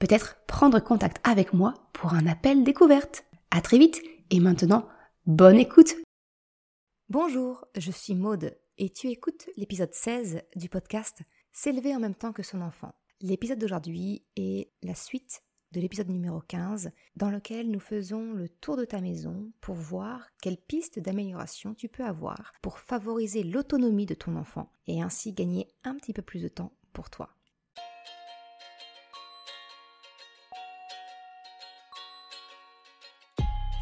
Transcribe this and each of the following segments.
peut-être prendre contact avec moi pour un appel découverte. À très vite et maintenant, bonne écoute. Bonjour, je suis Maude et tu écoutes l'épisode 16 du podcast S'élever en même temps que son enfant. L'épisode d'aujourd'hui est la suite de l'épisode numéro 15 dans lequel nous faisons le tour de ta maison pour voir quelles pistes d'amélioration tu peux avoir pour favoriser l'autonomie de ton enfant et ainsi gagner un petit peu plus de temps pour toi.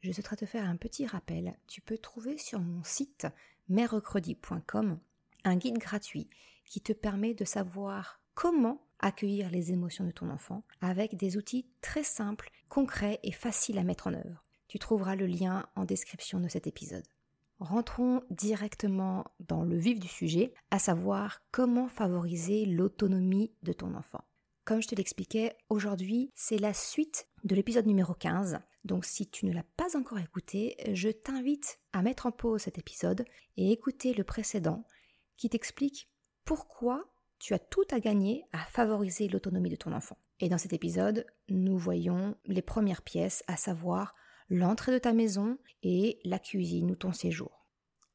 je souhaiterais te faire un petit rappel. Tu peux trouver sur mon site merrecredi.com un guide gratuit qui te permet de savoir comment accueillir les émotions de ton enfant avec des outils très simples, concrets et faciles à mettre en œuvre. Tu trouveras le lien en description de cet épisode. Rentrons directement dans le vif du sujet, à savoir comment favoriser l'autonomie de ton enfant. Comme je te l'expliquais, aujourd'hui, c'est la suite de l'épisode numéro 15. Donc si tu ne l'as pas encore écouté, je t'invite à mettre en pause cet épisode et écouter le précédent qui t'explique pourquoi tu as tout à gagner à favoriser l'autonomie de ton enfant. Et dans cet épisode, nous voyons les premières pièces, à savoir l'entrée de ta maison et la cuisine ou ton séjour.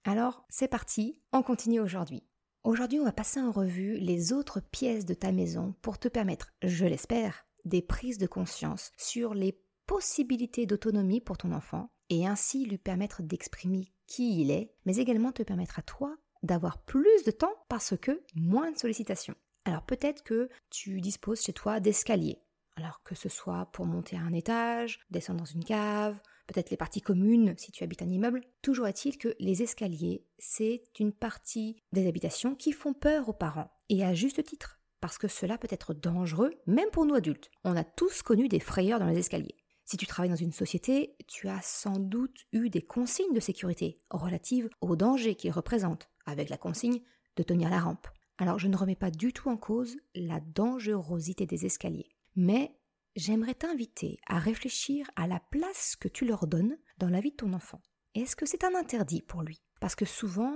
Alors, c'est parti, on continue aujourd'hui. Aujourd'hui, on va passer en revue les autres pièces de ta maison pour te permettre, je l'espère, des prises de conscience sur les possibilités d'autonomie pour ton enfant et ainsi lui permettre d'exprimer qui il est, mais également te permettre à toi d'avoir plus de temps parce que moins de sollicitations. Alors peut-être que tu disposes chez toi d'escaliers. Alors que ce soit pour monter à un étage, descendre dans une cave, peut-être les parties communes si tu habites un immeuble, toujours est-il que les escaliers, c'est une partie des habitations qui font peur aux parents. Et à juste titre, parce que cela peut être dangereux, même pour nous adultes. On a tous connu des frayeurs dans les escaliers. Si tu travailles dans une société, tu as sans doute eu des consignes de sécurité relatives aux dangers qu'ils représentent avec la consigne de tenir la rampe. Alors je ne remets pas du tout en cause la dangerosité des escaliers, mais j'aimerais t'inviter à réfléchir à la place que tu leur donnes dans la vie de ton enfant. Est-ce que c'est un interdit pour lui? Parce que souvent,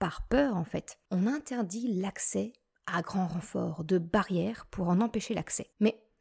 par peur en fait, on interdit l'accès à grand renfort de barrières pour en empêcher l'accès.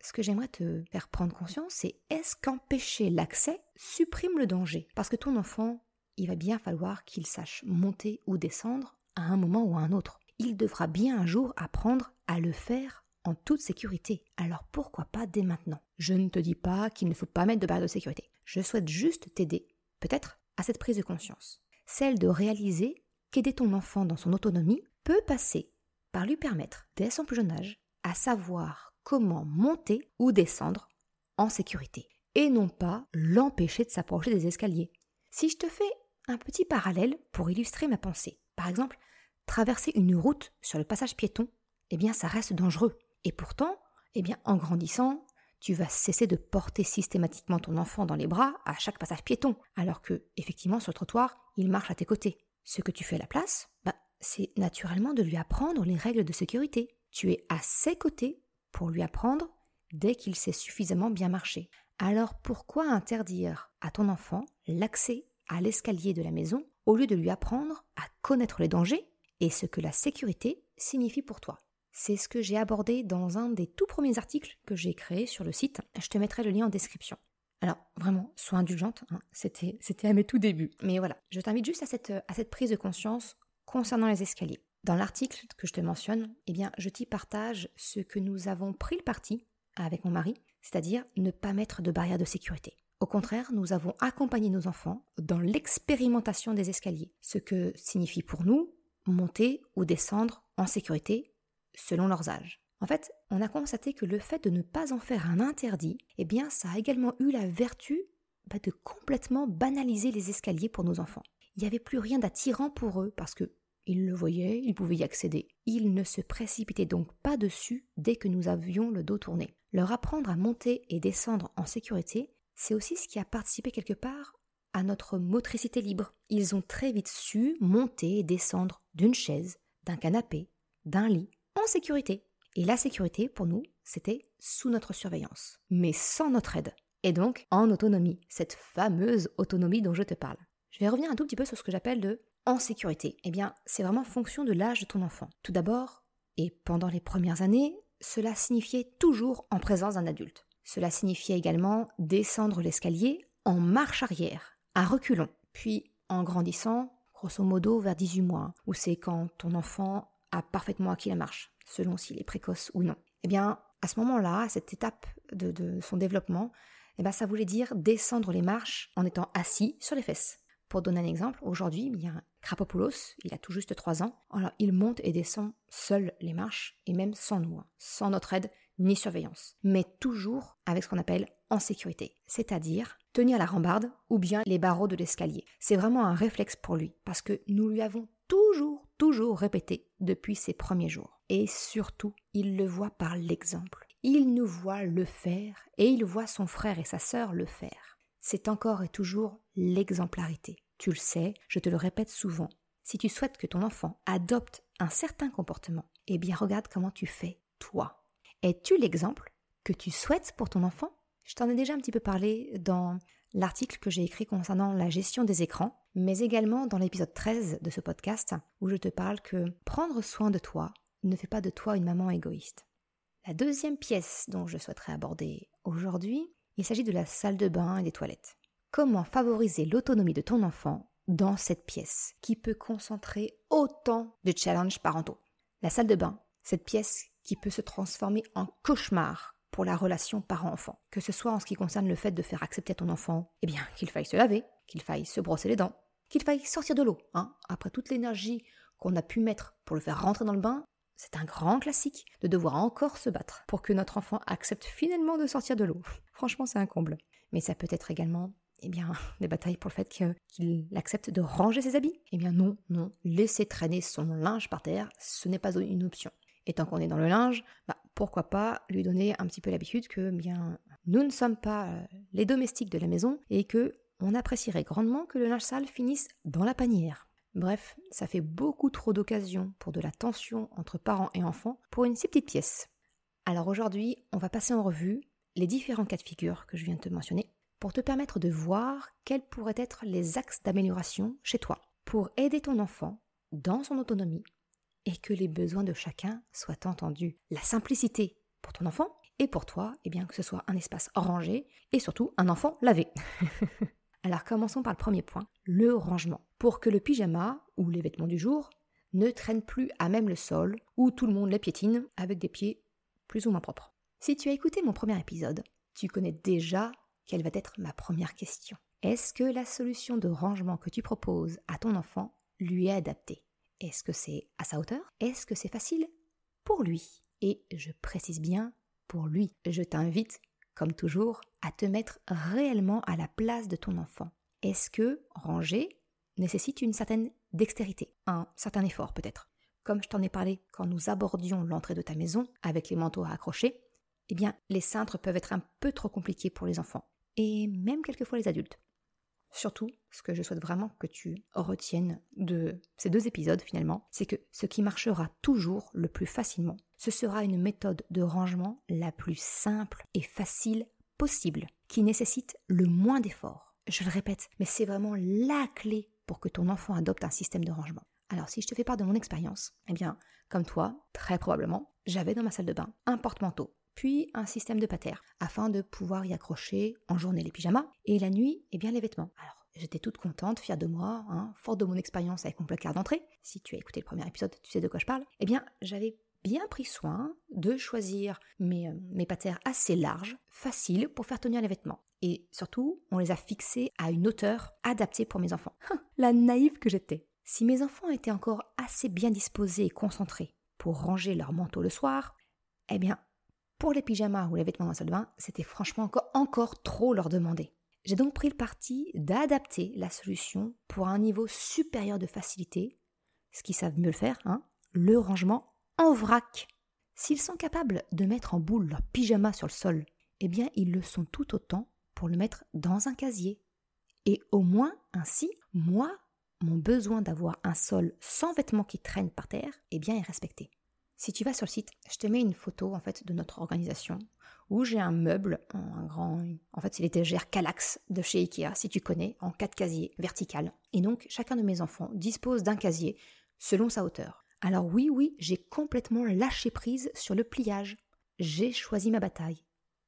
Ce que j'aimerais te faire prendre conscience, c'est est-ce qu'empêcher l'accès supprime le danger? Parce que ton enfant il va bien falloir qu'il sache monter ou descendre à un moment ou à un autre. Il devra bien un jour apprendre à le faire en toute sécurité. Alors pourquoi pas dès maintenant? Je ne te dis pas qu'il ne faut pas mettre de barrière de sécurité. Je souhaite juste t'aider, peut-être, à cette prise de conscience. Celle de réaliser qu'aider ton enfant dans son autonomie peut passer par lui permettre, dès son plus jeune âge, à savoir comment monter ou descendre en sécurité, et non pas l'empêcher de s'approcher des escaliers. Si je te fais un petit parallèle pour illustrer ma pensée. Par exemple, traverser une route sur le passage piéton, eh bien ça reste dangereux. Et pourtant, eh bien en grandissant, tu vas cesser de porter systématiquement ton enfant dans les bras à chaque passage piéton, alors que effectivement sur le trottoir, il marche à tes côtés. Ce que tu fais à la place, bah, c'est naturellement de lui apprendre les règles de sécurité. Tu es à ses côtés pour lui apprendre dès qu'il sait suffisamment bien marcher. Alors pourquoi interdire à ton enfant l'accès à l'escalier de la maison au lieu de lui apprendre à connaître les dangers et ce que la sécurité signifie pour toi? C'est ce que j'ai abordé dans un des tout premiers articles que j'ai créé sur le site. Je te mettrai le lien en description. Alors, vraiment, sois indulgente, hein. c'était, à mes tout débuts. Mais voilà, je t'invite juste à cette prise de conscience concernant les escaliers. Dans l'article que je te mentionne, eh bien, je t'y partage ce que nous avons pris le parti avec mon mari, c'est-à-dire ne pas mettre de barrière de sécurité. Au contraire, nous avons accompagné nos enfants dans l'expérimentation des escaliers, ce que signifie pour nous monter ou descendre en sécurité selon leurs âges. En fait, on a constaté que le fait de ne pas en faire un interdit, eh bien, ça a également eu la vertu bah, de complètement banaliser les escaliers pour nos enfants. Il n'y avait plus rien d'attirant pour eux parce que ils le voyaient, ils pouvaient y accéder. Ils ne se précipitaient donc pas dessus dès que nous avions le dos tourné. Leur apprendre à monter et descendre en sécurité, c'est aussi ce qui a participé quelque part à notre motricité libre. Ils ont très vite su monter et descendre d'une chaise, d'un canapé, d'un lit, en sécurité. Et la sécurité, pour nous, c'était sous notre surveillance, mais sans notre aide. Et donc en autonomie, cette fameuse autonomie dont je te parle. Je vais revenir un tout petit peu sur ce que j'appelle de en sécurité. Eh bien, c'est vraiment fonction de l'âge de ton enfant. Tout d'abord, et pendant les premières années, cela signifiait toujours en présence d'un adulte. Cela signifiait également descendre l'escalier en marche arrière, à reculons. Puis, en grandissant, grosso modo vers 18 mois, où c'est quand ton enfant a parfaitement acquis la marche, selon s'il est précoce ou non. Eh bien, à ce moment-là, à cette étape de, son développement, eh bien, ça voulait dire descendre les marches en étant assis sur les fesses. Pour donner un exemple, aujourd'hui, il y a Krapopoulos, il a tout juste 3 ans. Alors, il monte et descend seul les marches, et même sans nous, hein, sans notre aide ni surveillance, mais toujours avec ce qu'on appelle en sécurité, c'est-à-dire tenir la rambarde ou bien les barreaux de l'escalier. C'est vraiment un réflexe pour lui, parce que nous lui avons toujours, toujours répété depuis ses premiers jours. Et surtout, il le voit par l'exemple. Il nous voit le faire et il voit son frère et sa sœur le faire. C'est encore et toujours l'exemplarité. Tu le sais, je te le répète souvent. Si tu souhaites que ton enfant adopte un certain comportement, eh bien regarde comment tu fais, toi. Es-tu l'exemple que tu souhaites pour ton enfant? Je t'en ai déjà un petit peu parlé dans l'article que j'ai écrit concernant la gestion des écrans, mais également dans l'épisode 13 de ce podcast où je te parle que prendre soin de toi ne fait pas de toi une maman égoïste. La deuxième pièce dont je souhaiterais aborder aujourd'hui, il s'agit de la salle de bain et des toilettes. Comment favoriser l'autonomie de ton enfant dans cette pièce qui peut concentrer autant de challenges parentaux La salle de bain, cette pièce qui peut se transformer en cauchemar pour la relation parent-enfant, que ce soit en ce qui concerne le fait de faire accepter à ton enfant, eh bien, qu'il faille se laver, qu'il faille se brosser les dents, qu'il faille sortir de l'eau, hein. Après toute l'énergie qu'on a pu mettre pour le faire rentrer dans le bain, c'est un grand classique de devoir encore se battre pour que notre enfant accepte finalement de sortir de l'eau. Franchement, c'est un comble. Mais ça peut être également eh des batailles pour le fait qu'il accepte de ranger ses habits. Eh bien non, non, laisser traîner son linge par terre, ce n'est pas une option. Et tant qu'on est dans le linge, bah, pourquoi pas lui donner un petit peu l'habitude que bien nous ne sommes pas euh, les domestiques de la maison et que on apprécierait grandement que le linge sale finisse dans la panière. Bref, ça fait beaucoup trop d'occasions pour de la tension entre parents et enfants pour une si petite pièce. Alors aujourd'hui, on va passer en revue les différents cas de figure que je viens de te mentionner pour te permettre de voir quels pourraient être les axes d'amélioration chez toi pour aider ton enfant dans son autonomie et que les besoins de chacun soient entendus. La simplicité pour ton enfant et pour toi, eh bien que ce soit un espace rangé et surtout un enfant lavé. Alors commençons par le premier point, le rangement. Pour que le pyjama ou les vêtements du jour ne traînent plus à même le sol ou tout le monde les piétine avec des pieds plus ou moins propres. Si tu as écouté mon premier épisode, tu connais déjà quelle va être ma première question? Est-ce que la solution de rangement que tu proposes à ton enfant lui est adaptée? Est-ce que c'est à sa hauteur? Est-ce que c'est facile? Pour lui. Et je précise bien pour lui. Je t'invite, comme toujours, à te mettre réellement à la place de ton enfant. Est-ce que ranger nécessite une certaine dextérité, un certain effort peut-être. Comme je t'en ai parlé quand nous abordions l'entrée de ta maison avec les manteaux à accrocher, eh bien, les cintres peuvent être un peu trop compliqués pour les enfants, et même quelquefois les adultes. Surtout, ce que je souhaite vraiment que tu retiennes de ces deux épisodes finalement, c'est que ce qui marchera toujours le plus facilement, ce sera une méthode de rangement la plus simple et facile possible, qui nécessite le moins d'efforts. Je le répète, mais c'est vraiment la clé pour que ton enfant adopte un système de rangement. Alors si je te fais part de mon expérience, eh bien, comme toi, très probablement, j'avais dans ma salle de bain un porte-manteau puis un système de patère, afin de pouvoir y accrocher en journée les pyjamas et la nuit, eh bien les vêtements. Alors, j'étais toute contente, fière de moi, hein, forte de mon expérience avec mon placard d'entrée. Si tu as écouté le premier épisode, tu sais de quoi je parle. Eh bien, j'avais bien pris soin de choisir mes, euh, mes patères assez larges, faciles pour faire tenir les vêtements. Et surtout, on les a fixés à une hauteur adaptée pour mes enfants. La naïve que j'étais. Si mes enfants étaient encore assez bien disposés et concentrés pour ranger leur manteau le soir, eh bien, pour les pyjamas ou les vêtements la salle de bain, c'était franchement encore, encore trop leur demander. J'ai donc pris le parti d'adapter la solution pour un niveau supérieur de facilité, ce qu'ils savent mieux le faire, hein, le rangement en vrac. S'ils sont capables de mettre en boule leur pyjama sur le sol, eh bien ils le sont tout autant pour le mettre dans un casier. Et au moins ainsi, moi, mon besoin d'avoir un sol sans vêtements qui traînent par terre, eh bien est respecté. Si tu vas sur le site, je te mets une photo en fait de notre organisation où j'ai un meuble, un grand, en fait c'est l'étagère Calax de chez Ikea, si tu connais, en quatre casiers vertical. Et donc chacun de mes enfants dispose d'un casier selon sa hauteur. Alors oui, oui, j'ai complètement lâché prise sur le pliage. J'ai choisi ma bataille.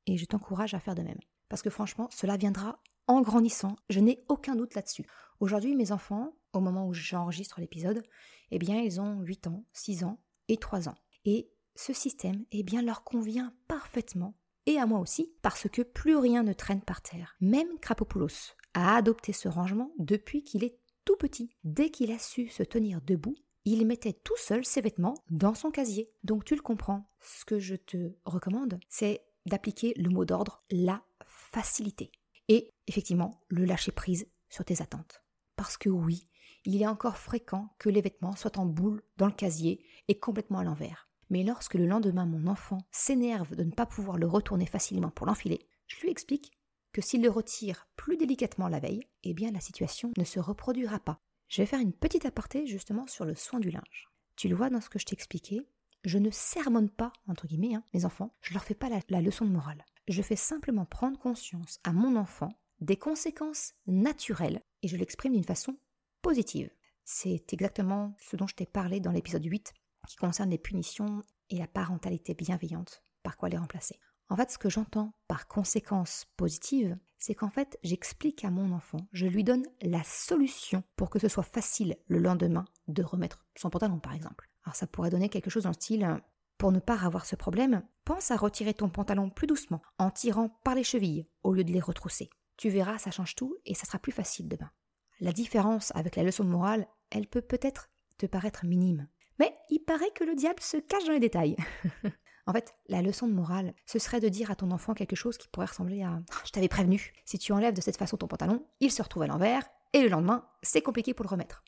Et je t'encourage à faire de même. Parce que franchement, cela viendra en grandissant, je n'ai aucun doute là-dessus. Aujourd'hui, mes enfants, au moment où j'enregistre l'épisode, eh bien, ils ont 8 ans, 6 ans et 3 ans. Et ce système, eh bien, leur convient parfaitement et à moi aussi, parce que plus rien ne traîne par terre. Même Krapopoulos a adopté ce rangement depuis qu'il est tout petit. Dès qu'il a su se tenir debout, il mettait tout seul ses vêtements dans son casier. Donc tu le comprends. Ce que je te recommande, c'est d'appliquer le mot d'ordre la facilité. Et effectivement, le lâcher prise sur tes attentes. Parce que oui, il est encore fréquent que les vêtements soient en boule dans le casier et complètement à l'envers. Mais lorsque le lendemain mon enfant s'énerve de ne pas pouvoir le retourner facilement pour l'enfiler, je lui explique que s'il le retire plus délicatement la veille, eh bien la situation ne se reproduira pas. Je vais faire une petite aparté justement sur le soin du linge. Tu le vois dans ce que je t'ai expliqué, je ne sermonne pas, entre guillemets, hein, mes enfants, je leur fais pas la, la leçon de morale. Je fais simplement prendre conscience à mon enfant des conséquences naturelles et je l'exprime d'une façon positive. C'est exactement ce dont je t'ai parlé dans l'épisode 8 qui concerne les punitions et la parentalité bienveillante, par quoi les remplacer. En fait, ce que j'entends par conséquence positive, c'est qu'en fait, j'explique à mon enfant, je lui donne la solution pour que ce soit facile le lendemain de remettre son pantalon, par exemple. Alors ça pourrait donner quelque chose dans le style, pour ne pas avoir ce problème, pense à retirer ton pantalon plus doucement, en tirant par les chevilles, au lieu de les retrousser. Tu verras, ça change tout et ça sera plus facile demain. La différence avec la leçon de morale, elle peut peut-être te paraître minime, mais il paraît que le diable se cache dans les détails. en fait, la leçon de morale, ce serait de dire à ton enfant quelque chose qui pourrait ressembler à ah, Je t'avais prévenu, si tu enlèves de cette façon ton pantalon, il se retrouve à l'envers, et le lendemain, c'est compliqué pour le remettre.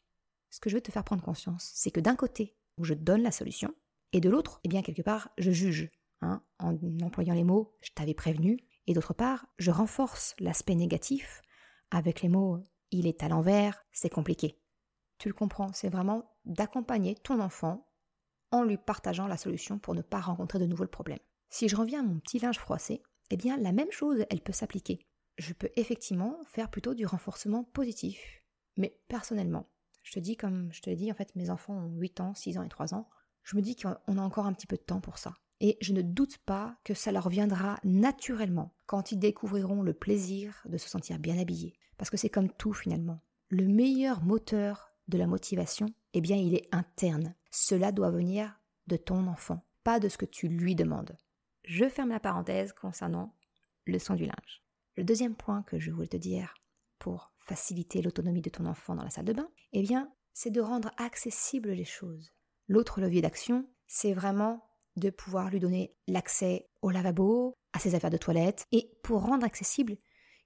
Ce que je veux te faire prendre conscience, c'est que d'un côté, où je donne la solution, et de l'autre, eh bien, quelque part, je juge, hein, en employant les mots Je t'avais prévenu, et d'autre part, je renforce l'aspect négatif avec les mots Il est à l'envers, c'est compliqué. Tu le comprends, c'est vraiment d'accompagner ton enfant en lui partageant la solution pour ne pas rencontrer de nouveaux problèmes. Si je reviens à mon petit linge froissé, eh bien la même chose, elle peut s'appliquer. Je peux effectivement faire plutôt du renforcement positif. Mais personnellement, je te dis comme je te l'ai dit, en fait, mes enfants ont 8 ans, 6 ans et 3 ans, je me dis qu'on a encore un petit peu de temps pour ça. Et je ne doute pas que ça leur viendra naturellement quand ils découvriront le plaisir de se sentir bien habillés. Parce que c'est comme tout finalement. Le meilleur moteur de la motivation, eh bien il est interne. Cela doit venir de ton enfant, pas de ce que tu lui demandes. Je ferme la parenthèse concernant le son du linge. Le deuxième point que je voulais te dire pour faciliter l'autonomie de ton enfant dans la salle de bain, eh bien, c'est de rendre accessibles les choses. L'autre levier d'action, c'est vraiment de pouvoir lui donner l'accès au lavabo, à ses affaires de toilette. Et pour rendre accessible,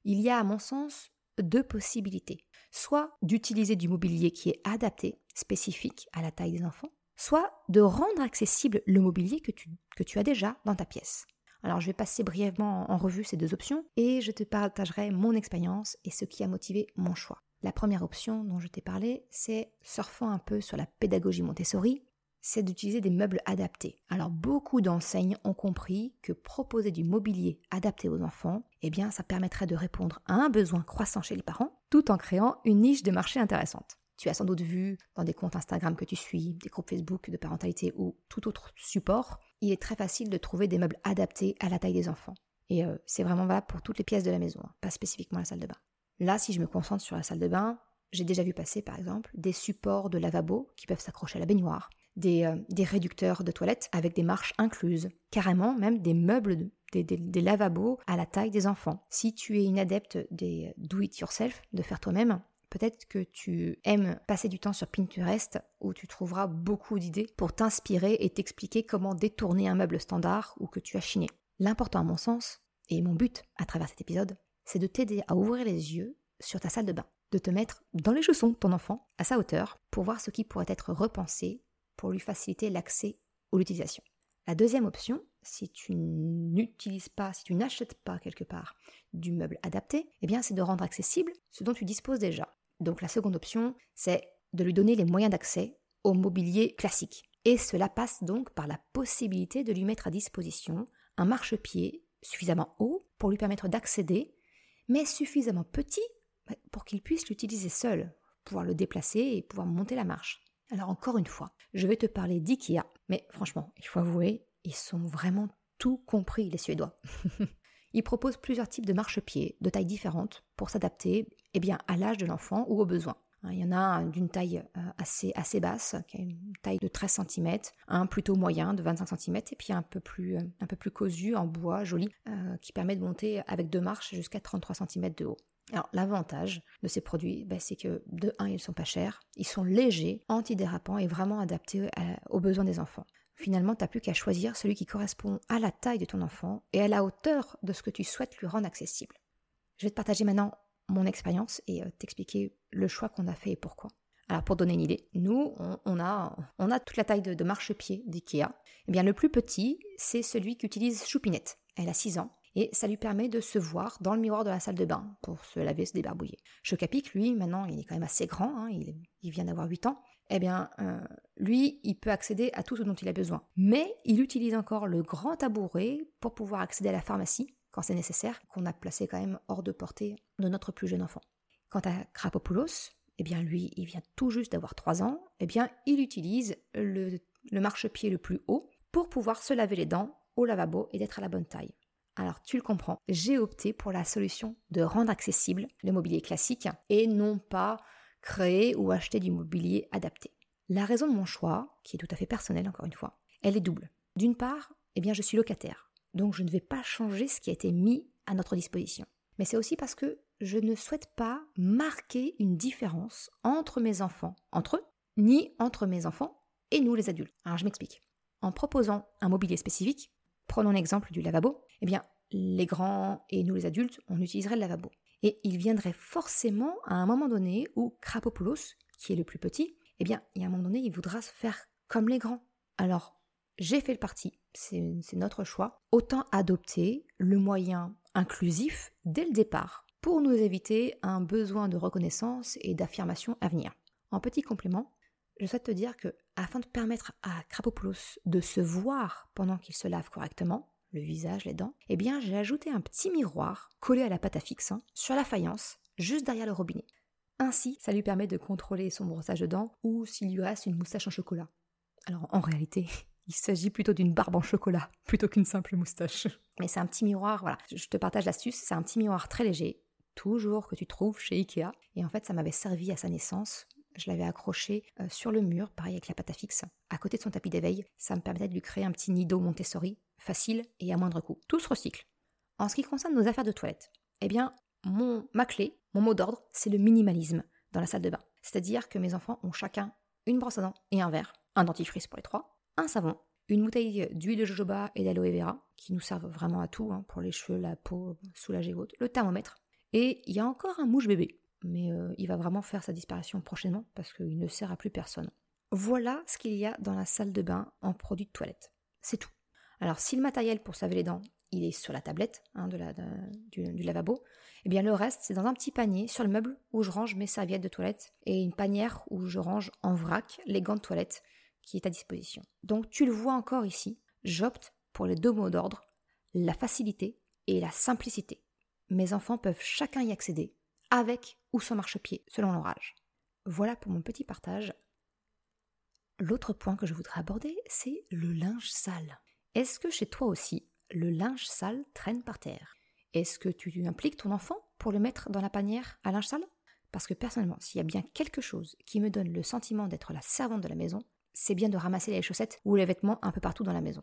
il y a, à mon sens, deux possibilités soit d'utiliser du mobilier qui est adapté, spécifique à la taille des enfants, soit de rendre accessible le mobilier que tu, que as déjà dans ta pièce. Alors je vais passer brièvement en revue ces deux options et je te partagerai mon expérience et ce qui a motivé mon choix. La première option dont je t'ai parlé, c'est surfant un peu sur la pédagogie Montessori, c'est d'utiliser des meubles adaptés. Alors beaucoup d'enseignes ont compris que proposer du mobilier adapté aux enfants, eh bien ça permettrait de répondre à un besoin croissant chez les parents tout en créant une niche de marché intéressante. Tu as sans doute vu dans des comptes Instagram que tu suis, des groupes Facebook de parentalité ou tout autre support, il est très facile de trouver des meubles adaptés à la taille des enfants. Et euh, c'est vraiment valable pour toutes les pièces de la maison, hein, pas spécifiquement la salle de bain. Là, si je me concentre sur la salle de bain, j'ai déjà vu passer par exemple des supports de lavabo qui peuvent s'accrocher à la baignoire, des, euh, des réducteurs de toilettes avec des marches incluses, carrément même des meubles des, des, lavabos à la taille des enfants. Si tu es une adepte des do-it-yourself, de faire toi-même, peut-être que tu aimes passer du temps sur Pinterest où tu trouveras beaucoup d'idées pour t'inspirer et t'expliquer comment détourner un meuble standard ou que tu as chiné. L'important à mon sens, et mon but à travers cet épisode, c'est de t'aider à ouvrir les yeux sur ta salle de bain, de te mettre dans les chaussons de ton enfant, à sa hauteur, pour voir ce qui pourrait être repensé pour lui faciliter l'accès ou l'utilisation. La deuxième option, si tu n'utilises pas, si tu n'achètes pas quelque part du meuble adapté, eh bien c'est de rendre accessible ce dont tu disposes déjà. Donc la seconde option, c'est de lui donner les moyens d'accès au mobilier classique. Et cela passe donc par la possibilité de lui mettre à disposition un marchepied suffisamment haut pour lui permettre d'accéder, mais suffisamment petit pour qu'il puisse l'utiliser seul, pouvoir le déplacer et pouvoir monter la marche. Alors encore une fois, je vais te parler d'IKEA, mais franchement, il faut avouer, ils sont vraiment tout compris, les Suédois. ils proposent plusieurs types de marchepieds, de tailles différentes, pour s'adapter eh à l'âge de l'enfant ou aux besoins. Il y en a d'une taille euh, assez, basse, qui a une taille de 13 cm, un plutôt moyen de 25 cm, et puis un peu plus, euh, un peu plus en bois joli, euh, qui permet de monter avec deux marches jusqu'à 33 cm de haut. Alors l'avantage de ces produits, ben, c'est que de 1, ils sont pas chers, ils sont légers, antidérapants et vraiment adaptés aux besoins des enfants. Finalement, tu n'as plus qu'à choisir celui qui correspond à la taille de ton enfant et à la hauteur de ce que tu souhaites lui rendre accessible. Je vais te partager maintenant mon expérience et euh, t'expliquer le choix qu'on a fait et pourquoi. Alors pour donner une idée, nous, on, a, on a toute la taille de, de marchepied d'IKEA. Eh bien le plus petit, c'est celui qu'utilise Choupinette. Elle a 6 ans et ça lui permet de se voir dans le miroir de la salle de bain pour se laver, se débarbouiller. Chocapic, lui, maintenant, il est quand même assez grand, hein, il, vient d'avoir 8 ans, eh bien, euh, lui, il peut accéder à tout ce dont il a besoin. Mais il utilise encore le grand tabouret pour pouvoir accéder à la pharmacie quand c'est nécessaire, qu'on a placé quand même hors de portée de notre plus jeune enfant. Quant à Krapopoulos, eh bien lui, il vient tout juste d'avoir 3 ans, eh bien il utilise le, le marchepied le plus haut pour pouvoir se laver les dents au lavabo et d'être à la bonne taille. Alors tu le comprends, j'ai opté pour la solution de rendre accessible le mobilier classique et non pas créer ou acheter du mobilier adapté. La raison de mon choix, qui est tout à fait personnelle encore une fois, elle est double. D'une part, eh bien je suis locataire, donc je ne vais pas changer ce qui a été mis à notre disposition. Mais c'est aussi parce que je ne souhaite pas marquer une différence entre mes enfants, entre eux, ni entre mes enfants et nous les adultes. Alors je m'explique. En proposant un mobilier spécifique, Prenons l'exemple du lavabo. Eh bien, les grands et nous les adultes, on utiliserait le lavabo. Et il viendrait forcément à un moment donné où Krapopoulos, qui est le plus petit, eh bien, il y a un moment donné, il voudra se faire comme les grands. Alors, j'ai fait le parti, c'est notre choix. Autant adopter le moyen inclusif dès le départ pour nous éviter un besoin de reconnaissance et d'affirmation à venir. En petit complément, je souhaite te dire que, afin de permettre à Krapopoulos de se voir pendant qu'il se lave correctement, le visage, les dents, eh bien j'ai ajouté un petit miroir collé à la pâte à hein, sur la faïence, juste derrière le robinet. Ainsi, ça lui permet de contrôler son brossage de dents ou s'il lui reste une moustache en chocolat. Alors en réalité, il s'agit plutôt d'une barbe en chocolat plutôt qu'une simple moustache. Mais c'est un petit miroir, voilà, je te partage l'astuce, c'est un petit miroir très léger, toujours que tu trouves chez Ikea. Et en fait, ça m'avait servi à sa naissance je l'avais accroché euh, sur le mur, pareil avec la pâte à fixe, à côté de son tapis d'éveil. Ça me permettait de lui créer un petit nido Montessori, facile et à moindre coût. Tout se recycle. En ce qui concerne nos affaires de toilette, eh bien, ma clé, mon mot d'ordre, c'est le minimalisme dans la salle de bain. C'est-à-dire que mes enfants ont chacun une brosse à dents et un verre, un dentifrice pour les trois, un savon, une bouteille d'huile de jojoba et d'aloe vera, qui nous servent vraiment à tout, hein, pour les cheveux, la peau, soulager autres, le thermomètre, et il y a encore un mouche bébé mais euh, il va vraiment faire sa disparition prochainement parce qu'il ne sert à plus personne. Voilà ce qu'il y a dans la salle de bain en produits de toilette. C'est tout. Alors si le matériel pour se laver les dents, il est sur la tablette hein, du, lavabo, eh bien le reste c'est dans un petit panier sur le meuble où je range mes serviettes de toilette et une panière où je range en vrac les gants de toilette qui est à disposition. Donc tu le vois encore ici, j'opte pour les deux mots d'ordre, la facilité et la simplicité. Mes enfants peuvent chacun y accéder avec ou sans marchepied, selon l'orage. Voilà pour mon petit partage. L'autre point que je voudrais aborder, c'est le linge sale. Est-ce que chez toi aussi, le linge sale traîne par terre? Est-ce que tu impliques ton enfant pour le mettre dans la panière à linge sale? Parce que personnellement, s'il y a bien quelque chose qui me donne le sentiment d'être la servante de la maison, c'est bien de ramasser les chaussettes ou les vêtements un peu partout dans la maison.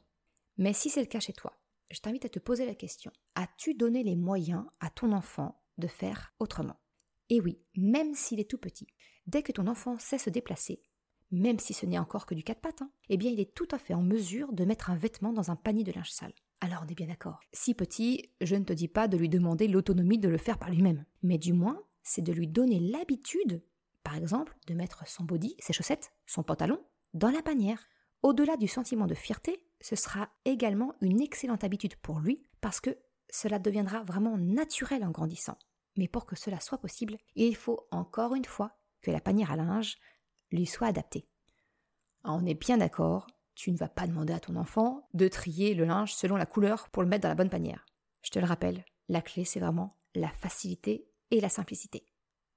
Mais si c'est le cas chez toi, je t'invite à te poser la question, as-tu donné les moyens à ton enfant de faire autrement Et oui, même s'il est tout petit, dès que ton enfant sait se déplacer, même si ce n'est encore que du quatre pattes, hein, eh bien il est tout à fait en mesure de mettre un vêtement dans un panier de linge sale. Alors on est bien d'accord. Si petit, je ne te dis pas de lui demander l'autonomie de le faire par lui-même, mais du moins, c'est de lui donner l'habitude, par exemple, de mettre son body, ses chaussettes, son pantalon, dans la panière. Au-delà du sentiment de fierté, ce sera également une excellente habitude pour lui parce que cela deviendra vraiment naturel en grandissant. Mais pour que cela soit possible, il faut encore une fois que la panière à linge lui soit adaptée. On est bien d'accord, tu ne vas pas demander à ton enfant de trier le linge selon la couleur pour le mettre dans la bonne panière. Je te le rappelle, la clé c'est vraiment la facilité et la simplicité.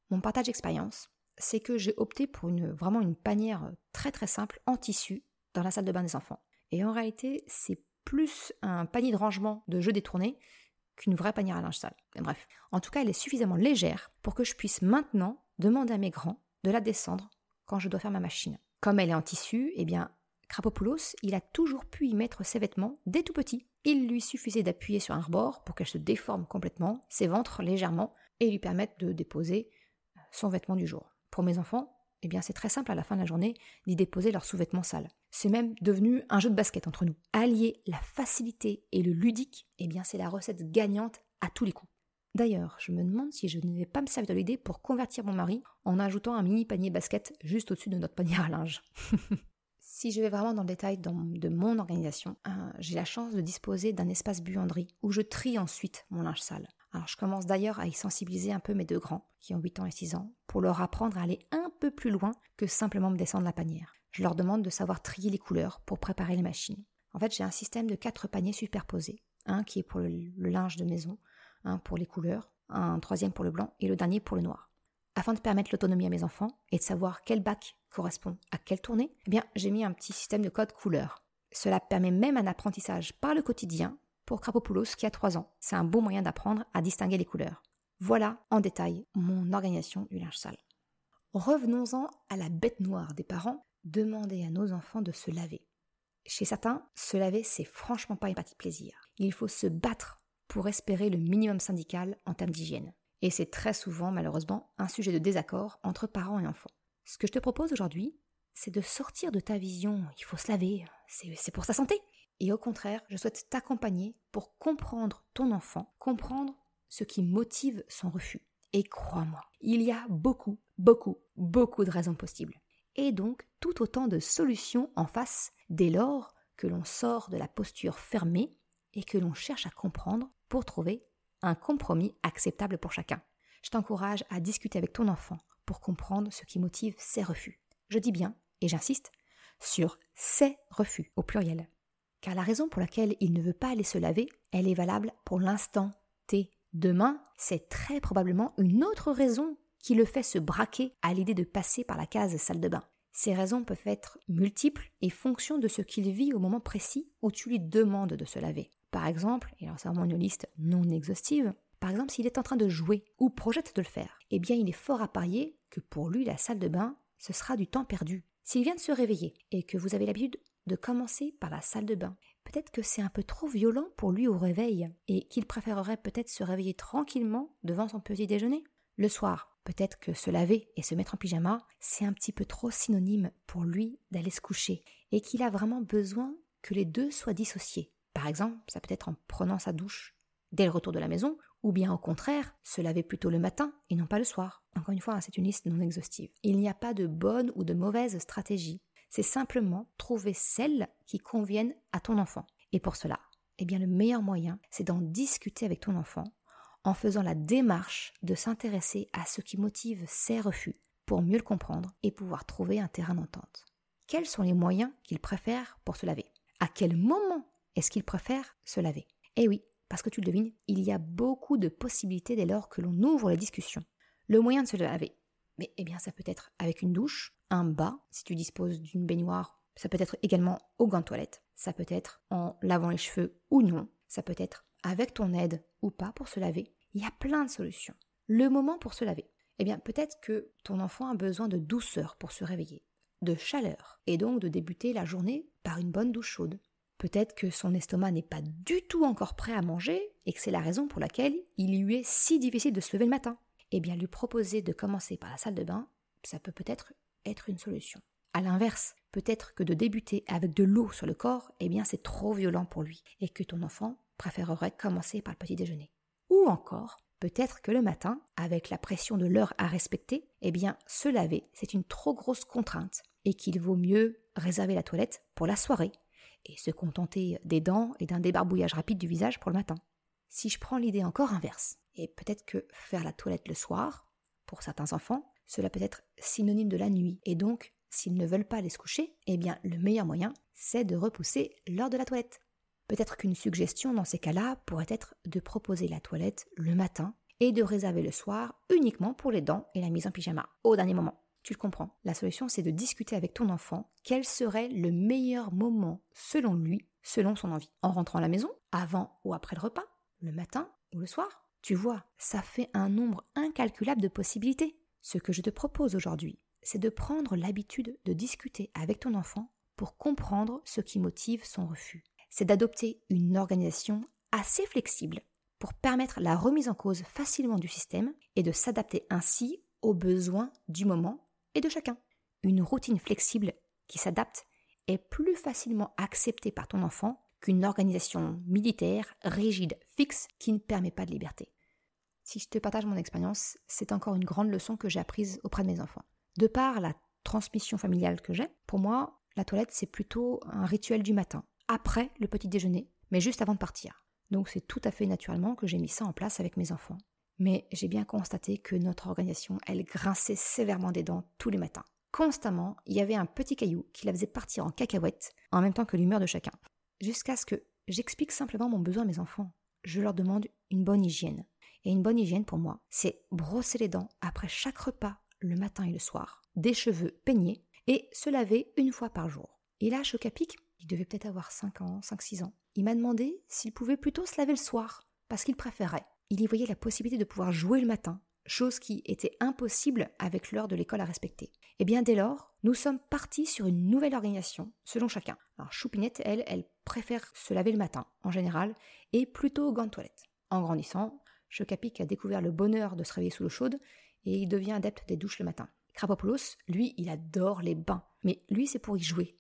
Mon partage d'expérience, c'est que j'ai opté pour une, vraiment une panière très très simple en tissu dans la salle de bain des enfants. Et en réalité, c'est plus un panier de rangement de jeux détournés qu'une vraie panière à linge sale. bref, en tout cas, elle est suffisamment légère pour que je puisse maintenant demander à mes grands de la descendre quand je dois faire ma machine. Comme elle est en tissu, eh bien, Krapopoulos, il a toujours pu y mettre ses vêtements dès tout petit. Il lui suffisait d'appuyer sur un rebord pour qu'elle se déforme complètement, ses ventres légèrement, et lui permettre de déposer son vêtement du jour. Pour mes enfants, eh bien c'est très simple à la fin de la journée d'y déposer leurs sous-vêtements sales. C'est même devenu un jeu de basket entre nous. Allier la facilité et le ludique, eh bien c'est la recette gagnante à tous les coups. D'ailleurs, je me demande si je ne vais pas me servir de l'idée pour convertir mon mari en ajoutant un mini panier basket juste au-dessus de notre panier à linge. si je vais vraiment dans le détail de mon organisation, hein, j'ai la chance de disposer d'un espace buanderie où je trie ensuite mon linge sale. Alors je commence d'ailleurs à y sensibiliser un peu mes deux grands, qui ont 8 ans et 6 ans, pour leur apprendre à aller un plus loin que simplement me descendre la panière. Je leur demande de savoir trier les couleurs pour préparer les machines. En fait, j'ai un système de quatre paniers superposés. Un qui est pour le linge de maison, un pour les couleurs, un troisième pour le blanc et le dernier pour le noir. Afin de permettre l'autonomie à mes enfants et de savoir quel bac correspond à quelle tournée, eh bien, j'ai mis un petit système de code couleur. Cela permet même un apprentissage par le quotidien pour Krapopoulos qui a 3 ans. C'est un bon moyen d'apprendre à distinguer les couleurs. Voilà en détail mon organisation du linge sale. Revenons-en à la bête noire des parents, demander à nos enfants de se laver. Chez certains, se laver, c'est franchement pas une partie plaisir. Il faut se battre pour espérer le minimum syndical en termes d'hygiène. Et c'est très souvent, malheureusement, un sujet de désaccord entre parents et enfants. Ce que je te propose aujourd'hui, c'est de sortir de ta vision il faut se laver, c'est pour sa santé. Et au contraire, je souhaite t'accompagner pour comprendre ton enfant, comprendre ce qui motive son refus. Et crois-moi, il y a beaucoup, beaucoup, beaucoup de raisons possibles. Et donc tout autant de solutions en face dès lors que l'on sort de la posture fermée et que l'on cherche à comprendre pour trouver un compromis acceptable pour chacun. Je t'encourage à discuter avec ton enfant pour comprendre ce qui motive ses refus. Je dis bien, et j'insiste, sur ses refus au pluriel. Car la raison pour laquelle il ne veut pas aller se laver, elle est valable pour l'instant T. Demain, c'est très probablement une autre raison qui le fait se braquer à l'idée de passer par la case salle de bain. Ces raisons peuvent être multiples et fonction de ce qu'il vit au moment précis où tu lui demandes de se laver. Par exemple, et alors c'est vraiment une liste non exhaustive, par exemple s'il est en train de jouer ou projette de le faire, eh bien il est fort à parier que pour lui la salle de bain, ce sera du temps perdu. S'il vient de se réveiller et que vous avez l'habitude de commencer par la salle de bain, peut-être que c'est un peu trop violent pour lui au réveil et qu'il préférerait peut-être se réveiller tranquillement devant son petit déjeuner. Le soir, peut-être que se laver et se mettre en pyjama, c'est un petit peu trop synonyme pour lui d'aller se coucher et qu'il a vraiment besoin que les deux soient dissociés. Par exemple, ça peut être en prenant sa douche dès le retour de la maison, ou bien au contraire, se laver plutôt le matin et non pas le soir. Encore une fois, hein, c'est une liste non exhaustive. Il n'y a pas de bonne ou de mauvaise stratégie. C'est simplement trouver celle qui convienne à ton enfant. Et pour cela, eh bien le meilleur moyen, c'est d'en discuter avec ton enfant en faisant la démarche de s'intéresser à ce qui motive ses refus pour mieux le comprendre et pouvoir trouver un terrain d'entente. Quels sont les moyens qu'il préfère pour se laver? À quel moment est-ce qu'il préfère se laver? Eh oui, parce que tu le devines, il y a beaucoup de possibilités dès lors que l'on ouvre la discussion. Le moyen de se laver, mais eh bien ça peut être avec une douche, un bas, si tu disposes d'une baignoire, ça peut être également au gant de toilette, ça peut être en lavant les cheveux ou non, ça peut être avec ton aide ou pas pour se laver. Il y a plein de solutions. Le moment pour se laver. Eh bien peut-être que ton enfant a besoin de douceur pour se réveiller. de chaleur et donc de débuter la journée par une bonne douche chaude. Peut-être que son estomac n'est pas du tout encore prêt à manger et que c'est la raison pour laquelle il lui est si difficile de se lever le matin. Eh bien, lui proposer de commencer par la salle de bain, ça peut peut-être être une solution. À l'inverse, peut-être que de débuter avec de l'eau sur le corps, eh bien, c'est trop violent pour lui et que ton enfant préférerait commencer par le petit déjeuner. Ou encore, peut-être que le matin, avec la pression de l'heure à respecter, eh bien, se laver, c'est une trop grosse contrainte et qu'il vaut mieux réserver la toilette pour la soirée et se contenter des dents et d'un débarbouillage rapide du visage pour le matin. Si je prends l'idée encore inverse, et peut-être que faire la toilette le soir, pour certains enfants, cela peut être synonyme de la nuit, et donc, s'ils ne veulent pas aller se coucher, eh bien, le meilleur moyen, c'est de repousser l'heure de la toilette. Peut-être qu'une suggestion dans ces cas-là pourrait être de proposer la toilette le matin et de réserver le soir uniquement pour les dents et la mise en pyjama, au dernier moment. Tu le comprends. La solution, c'est de discuter avec ton enfant quel serait le meilleur moment selon lui, selon son envie. En rentrant à la maison, avant ou après le repas, le matin ou le soir. Tu vois, ça fait un nombre incalculable de possibilités. Ce que je te propose aujourd'hui, c'est de prendre l'habitude de discuter avec ton enfant pour comprendre ce qui motive son refus. C'est d'adopter une organisation assez flexible pour permettre la remise en cause facilement du système et de s'adapter ainsi aux besoins du moment et de chacun. Une routine flexible qui s'adapte est plus facilement acceptée par ton enfant qu'une organisation militaire, rigide, fixe, qui ne permet pas de liberté. Si je te partage mon expérience, c'est encore une grande leçon que j'ai apprise auprès de mes enfants. De par la transmission familiale que j'ai, pour moi, la toilette, c'est plutôt un rituel du matin, après le petit déjeuner, mais juste avant de partir. Donc c'est tout à fait naturellement que j'ai mis ça en place avec mes enfants mais j'ai bien constaté que notre organisation, elle grinçait sévèrement des dents tous les matins. Constamment, il y avait un petit caillou qui la faisait partir en cacahuète, en même temps que l'humeur de chacun. Jusqu'à ce que j'explique simplement mon besoin à mes enfants. Je leur demande une bonne hygiène. Et une bonne hygiène pour moi, c'est brosser les dents après chaque repas, le matin et le soir, des cheveux peignés, et se laver une fois par jour. Et là, Chocapic, il devait peut-être avoir 5 ans, 5-6 ans, il m'a demandé s'il pouvait plutôt se laver le soir, parce qu'il préférait il y voyait la possibilité de pouvoir jouer le matin, chose qui était impossible avec l'heure de l'école à respecter. Et eh bien dès lors, nous sommes partis sur une nouvelle organisation, selon chacun. Alors Choupinette, elle, elle préfère se laver le matin, en général, et plutôt au gants de toilette. En grandissant, Chocapic a découvert le bonheur de se réveiller sous l'eau chaude, et il devient adepte des douches le matin. Krapopoulos, lui, il adore les bains, mais lui, c'est pour y jouer.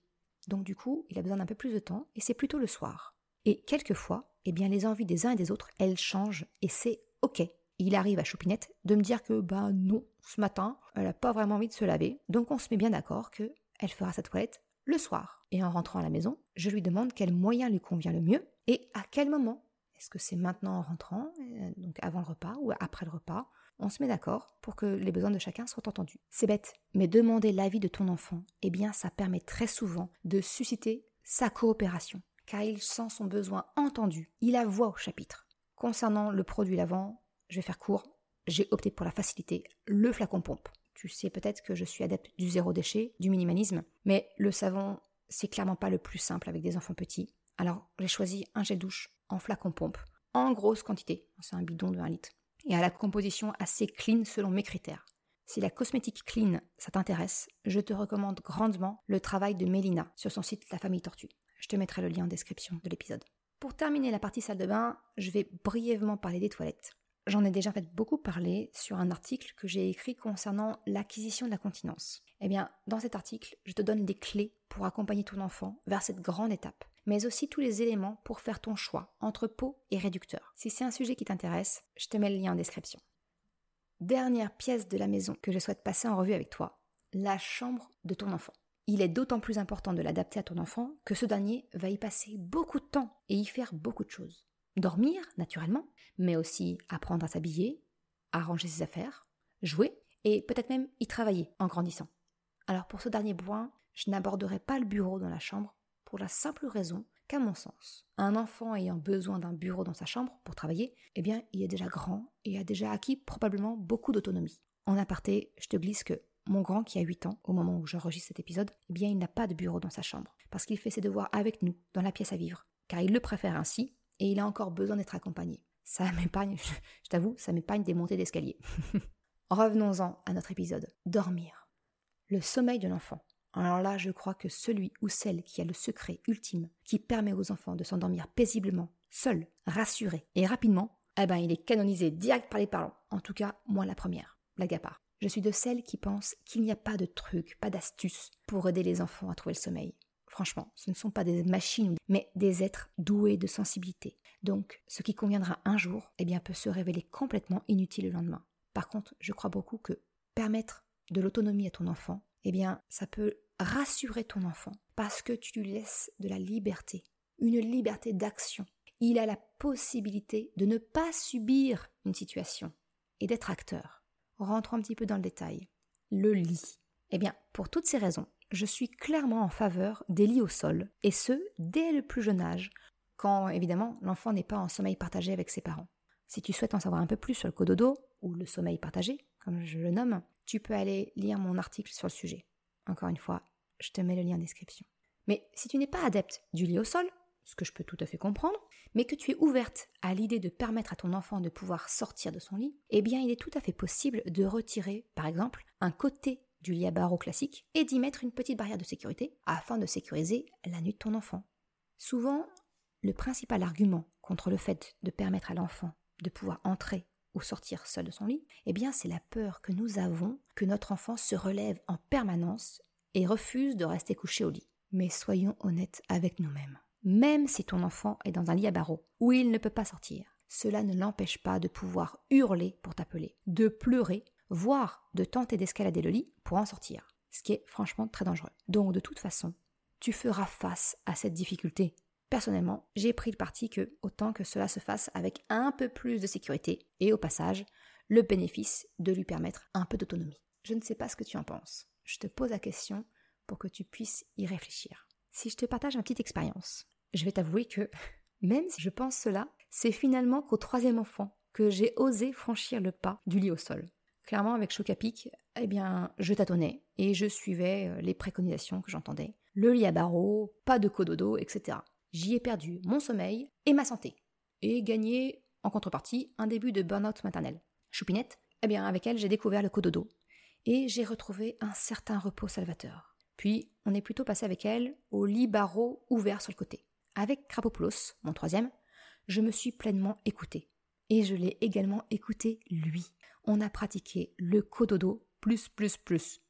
Donc du coup, il a besoin d'un peu plus de temps, et c'est plutôt le soir. Et quelquefois, eh bien les envies des uns et des autres, elles changent et c'est ok. Il arrive à Choupinette de me dire que bah non, ce matin, elle n'a pas vraiment envie de se laver, donc on se met bien d'accord que elle fera sa toilette le soir. Et en rentrant à la maison, je lui demande quel moyen lui convient le mieux et à quel moment. Est-ce que c'est maintenant en rentrant, euh, donc avant le repas ou après le repas? On se met d'accord pour que les besoins de chacun soient entendus. C'est bête, mais demander l'avis de ton enfant, eh bien ça permet très souvent de susciter sa coopération car il sent son besoin entendu, il a voix au chapitre. Concernant le produit lavant, je vais faire court, j'ai opté pour la facilité, le flacon pompe. Tu sais peut-être que je suis adepte du zéro déchet, du minimalisme, mais le savon, c'est clairement pas le plus simple avec des enfants petits. Alors j'ai choisi un gel douche en flacon pompe, en grosse quantité, c'est un bidon de 1 litre, et à la composition assez clean selon mes critères. Si la cosmétique clean, ça t'intéresse, je te recommande grandement le travail de Mélina sur son site La Famille Tortue. Je te mettrai le lien en description de l'épisode. Pour terminer la partie salle de bain, je vais brièvement parler des toilettes. J'en ai déjà fait beaucoup parler sur un article que j'ai écrit concernant l'acquisition de la continence. Eh bien, dans cet article, je te donne des clés pour accompagner ton enfant vers cette grande étape, mais aussi tous les éléments pour faire ton choix entre pot et réducteur. Si c'est un sujet qui t'intéresse, je te mets le lien en description. Dernière pièce de la maison que je souhaite passer en revue avec toi, la chambre de ton enfant. Il est d'autant plus important de l'adapter à ton enfant que ce dernier va y passer beaucoup de temps et y faire beaucoup de choses. Dormir, naturellement, mais aussi apprendre à s'habiller, arranger ses affaires, jouer et peut-être même y travailler en grandissant. Alors pour ce dernier point, je n'aborderai pas le bureau dans la chambre pour la simple raison qu'à mon sens, un enfant ayant besoin d'un bureau dans sa chambre pour travailler, eh bien, il est déjà grand et a déjà acquis probablement beaucoup d'autonomie. En aparté, je te glisse que mon grand, qui a 8 ans au moment où j'enregistre cet épisode, eh bien il n'a pas de bureau dans sa chambre, parce qu'il fait ses devoirs avec nous, dans la pièce à vivre, car il le préfère ainsi, et il a encore besoin d'être accompagné. Ça m'épargne, je t'avoue, ça m'épargne des montées d'escalier. Revenons-en à notre épisode. Dormir. Le sommeil de l'enfant. alors là, je crois que celui ou celle qui a le secret ultime qui permet aux enfants de s'endormir paisiblement, seul, rassuré et rapidement, eh ben il est canonisé direct par les parents. En tout cas, moi la première. Blague à part. Je suis de celles qui pensent qu'il n'y a pas de truc, pas d'astuce pour aider les enfants à trouver le sommeil. Franchement, ce ne sont pas des machines, mais des êtres doués de sensibilité. Donc, ce qui conviendra un jour, eh bien, peut se révéler complètement inutile le lendemain. Par contre, je crois beaucoup que permettre de l'autonomie à ton enfant, eh bien, ça peut rassurer ton enfant parce que tu lui laisses de la liberté, une liberté d'action. Il a la possibilité de ne pas subir une situation et d'être acteur. Rentrons un petit peu dans le détail. Le lit. Eh bien, pour toutes ces raisons, je suis clairement en faveur des lits au sol, et ce, dès le plus jeune âge, quand évidemment l'enfant n'est pas en sommeil partagé avec ses parents. Si tu souhaites en savoir un peu plus sur le cododo, ou le sommeil partagé, comme je le nomme, tu peux aller lire mon article sur le sujet. Encore une fois, je te mets le lien en description. Mais si tu n'es pas adepte du lit au sol, ce que je peux tout à fait comprendre, mais que tu es ouverte à l'idée de permettre à ton enfant de pouvoir sortir de son lit, eh bien il est tout à fait possible de retirer, par exemple, un côté du lit à barreaux classique et d'y mettre une petite barrière de sécurité afin de sécuriser la nuit de ton enfant. Souvent, le principal argument contre le fait de permettre à l'enfant de pouvoir entrer ou sortir seul de son lit, eh bien c'est la peur que nous avons que notre enfant se relève en permanence et refuse de rester couché au lit. Mais soyons honnêtes avec nous-mêmes. Même si ton enfant est dans un lit à barreaux où il ne peut pas sortir, cela ne l'empêche pas de pouvoir hurler pour t'appeler, de pleurer voire de tenter d'escalader le lit pour en sortir, ce qui est franchement très dangereux. Donc de toute façon, tu feras face à cette difficulté. Personnellement, j'ai pris le parti que autant que cela se fasse avec un peu plus de sécurité et au passage, le bénéfice de lui permettre un peu d'autonomie. Je ne sais pas ce que tu en penses. Je te pose la question pour que tu puisses y réfléchir. Si je te partage ma petite expérience, je vais t'avouer que même si je pense cela, c'est finalement qu'au troisième enfant que j'ai osé franchir le pas du lit au sol. Clairement, avec Choc à Pic, eh bien, je tâtonnais et je suivais euh, les préconisations que j'entendais. Le lit à barreaux, pas de cododo, etc. J'y ai perdu mon sommeil et ma santé. Et gagné, en contrepartie, un début de burn-out maternel. Choupinette, eh bien, avec elle, j'ai découvert le cododo. Et j'ai retrouvé un certain repos salvateur. Puis, on est plutôt passé avec elle au lit barreau ouvert sur le côté. Avec Krapopoulos, mon troisième, je me suis pleinement écoutée. Et je l'ai également écouté lui on a pratiqué le cododo plus plus plus.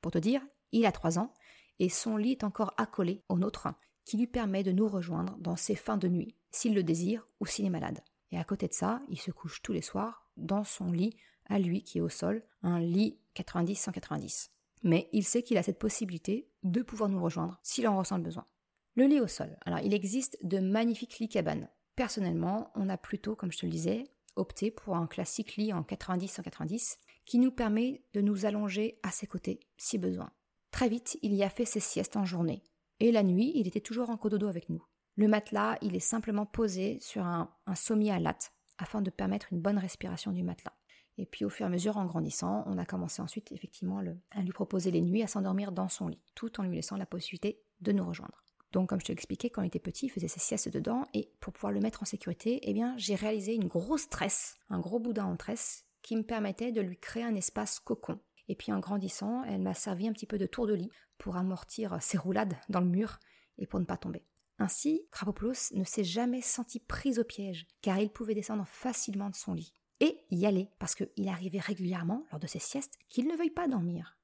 Pour te dire, il a 3 ans et son lit est encore accolé au nôtre qui lui permet de nous rejoindre dans ses fins de nuit s'il le désire ou s'il est malade. Et à côté de ça, il se couche tous les soirs dans son lit à lui qui est au sol, un lit 90-190. Mais il sait qu'il a cette possibilité de pouvoir nous rejoindre s'il en ressent le besoin. Le lit au sol. Alors, il existe de magnifiques lits cabanes. Personnellement, on a plutôt, comme je te le disais, opté pour un classique lit en 90-190 qui nous permet de nous allonger à ses côtés si besoin. Très vite, il y a fait ses siestes en journée. Et la nuit, il était toujours en cododo avec nous. Le matelas, il est simplement posé sur un, sommier à latte afin de permettre une bonne respiration du matelas. Et puis au fur et à mesure, en grandissant, on a commencé ensuite effectivement à lui proposer les nuits à s'endormir dans son lit, tout en lui laissant la possibilité de nous rejoindre. Donc, comme je te l'expliquais, quand il était petit, il faisait ses siestes dedans, et pour pouvoir le mettre en sécurité, eh bien, j'ai réalisé une grosse tresse, un gros boudin en tresse, qui me permettait de lui créer un espace cocon. Et puis, en grandissant, elle m'a servi un petit peu de tour de lit pour amortir ses roulades dans le mur et pour ne pas tomber. Ainsi, Krapopoulos ne s'est jamais senti pris au piège, car il pouvait descendre facilement de son lit. Et y aller, parce qu'il arrivait régulièrement, lors de ses siestes, qu'il ne veuille pas dormir.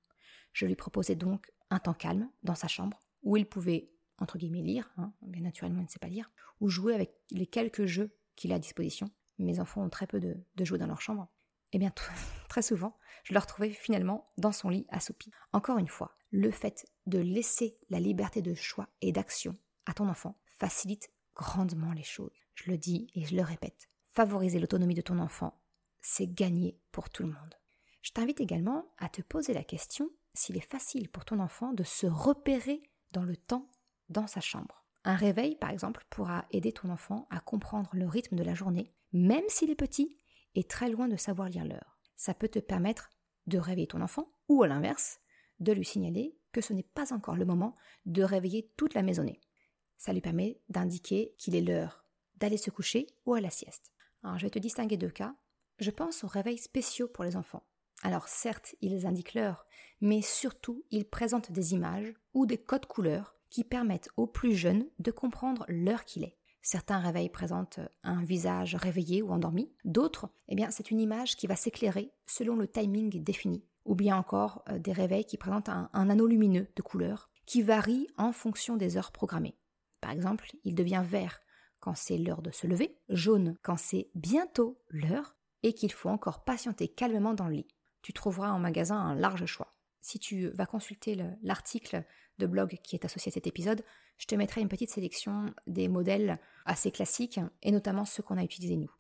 Je lui proposais donc un temps calme dans sa chambre, où il pouvait entre guillemets, lire, hein, bien naturellement il ne sait pas lire, ou jouer avec les quelques jeux qu'il a à disposition. Mes enfants ont très peu de, de jeux dans leur chambre. Eh bien, très souvent, je le retrouvais finalement dans son lit assoupi. Encore une fois, le fait de laisser la liberté de choix et d'action à ton enfant facilite grandement les choses. Je le dis et je le répète. Favoriser l'autonomie de ton enfant, c'est gagner pour tout le monde. Je t'invite également à te poser la question s'il est facile pour ton enfant de se repérer dans le temps dans sa chambre. Un réveil, par exemple, pourra aider ton enfant à comprendre le rythme de la journée, même s'il est petit et très loin de savoir lire l'heure. Ça peut te permettre de réveiller ton enfant, ou à l'inverse, de lui signaler que ce n'est pas encore le moment de réveiller toute la maisonnée. Ça lui permet d'indiquer qu'il est l'heure d'aller se coucher ou à la sieste. Alors je vais te distinguer deux cas. Je pense aux réveils spéciaux pour les enfants. Alors certes, ils indiquent l'heure, mais surtout, ils présentent des images ou des codes couleurs qui permettent aux plus jeunes de comprendre l'heure qu'il est. Certains réveils présentent un visage réveillé ou endormi, d'autres, eh bien, c'est une image qui va s'éclairer selon le timing défini, ou bien encore euh, des réveils qui présentent un, un anneau lumineux de couleur qui varie en fonction des heures programmées. Par exemple, il devient vert quand c'est l'heure de se lever, jaune quand c'est bientôt l'heure, et qu'il faut encore patienter calmement dans le lit. Tu trouveras en magasin un large choix. Si tu vas consulter l'article de blog qui est associé à cet épisode, je te mettrai une petite sélection des modèles assez classiques et notamment ceux qu'on a utilisés nous.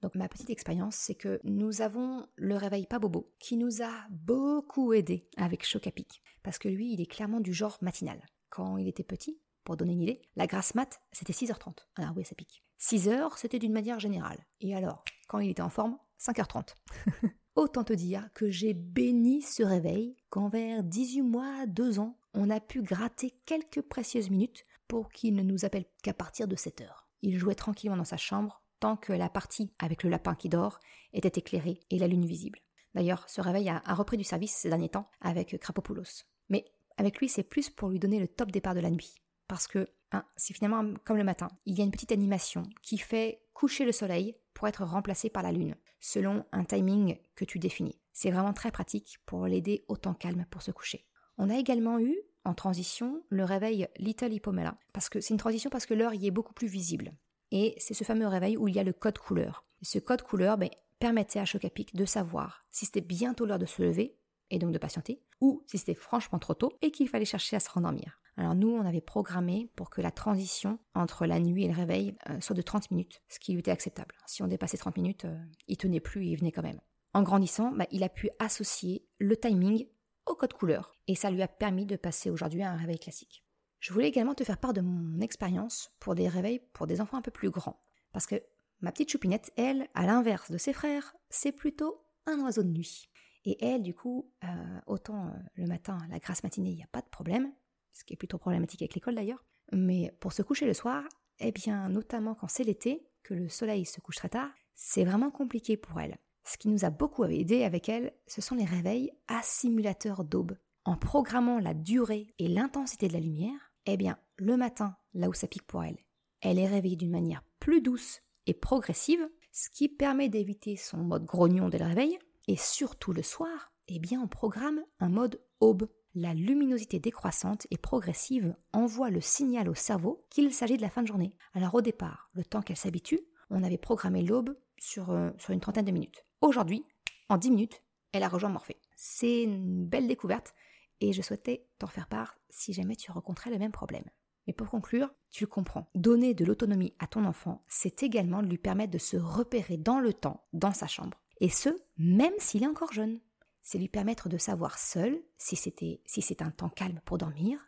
Donc ma petite expérience, c'est que nous avons le réveil pas bobo qui nous a beaucoup aidé avec Chocapic parce que lui, il est clairement du genre matinal. Quand il était petit, pour donner une idée, la grasse mat, c'était 6h30. Alors oui, ça pique. 6h, c'était d'une manière générale. Et alors, quand il était en forme, 5h30. Autant te dire que j'ai béni ce réveil quand vers 18 mois, 2 ans, on a pu gratter quelques précieuses minutes pour qu'il ne nous appelle qu'à partir de 7 h Il jouait tranquillement dans sa chambre tant que la partie avec le lapin qui dort était éclairée et la lune visible. D'ailleurs, ce réveil a, repris du service ces derniers temps avec Krapopoulos. Mais avec lui, c'est plus pour lui donner le top départ de la nuit parce que hein, c'est finalement comme le matin. Il y a une petite animation qui fait coucher le soleil pour être remplacé par la lune, selon un timing que tu définis. C'est vraiment très pratique pour l'aider autant calme pour se coucher. On a également eu, en transition, le réveil Little Hippomela, parce que c'est une transition parce que l'heure y est beaucoup plus visible. Et c'est ce fameux réveil où il y a le code couleur. ce code couleur ben, permettait à Chocapic de savoir si c'était bientôt l'heure de se lever, et donc de patienter, ou si c'était franchement trop tôt et qu'il fallait chercher à se rendormir. Alors nous, on avait programmé pour que la transition entre la nuit et le réveil euh, soit de 30 minutes, ce qui lui était acceptable. Si on dépassait 30 minutes, euh, il tenait plus il venait quand même. En grandissant, bah, il a pu associer le timing au code couleur, et ça lui a permis de passer aujourd'hui à un réveil classique. Je voulais également te faire part de mon expérience pour des réveils pour des enfants un peu plus grands, parce que ma petite choupinette, elle, à l'inverse de ses frères, c'est plutôt un oiseau de nuit. Et elle, du coup, euh, autant le matin, la grasse matinée, il n'y a pas de problème, ce qui est plutôt problématique avec l'école d'ailleurs. Mais pour se coucher le soir, eh bien, notamment quand c'est l'été, que le soleil se couche très tard, c'est vraiment compliqué pour elle. Ce qui nous a beaucoup aidé avec elle, ce sont les réveils à simulateur d'aube. En programmant la durée et l'intensité de la lumière, eh bien, le matin, là où ça pique pour elle, elle est réveillée d'une manière plus douce et progressive, ce qui permet d'éviter son mode grognon dès le réveil, et surtout le soir, eh bien, on programme un mode aube la luminosité décroissante et progressive envoie le signal au cerveau qu'il s'agit de la fin de journée. Alors au départ, le temps qu'elle s'habitue, on avait programmé l'aube sur, euh, une trentaine de minutes. Aujourd'hui, en 10 minutes, elle a rejoint Morphée. C'est une belle découverte et je souhaitais t'en faire part si jamais tu rencontrais le même problème. Mais pour conclure, tu le comprends, donner de l'autonomie à ton enfant, c'est également lui permettre de se repérer dans le temps, dans sa chambre. Et ce, même s'il est encore jeune c'est lui permettre de savoir seul si c'est un temps calme pour dormir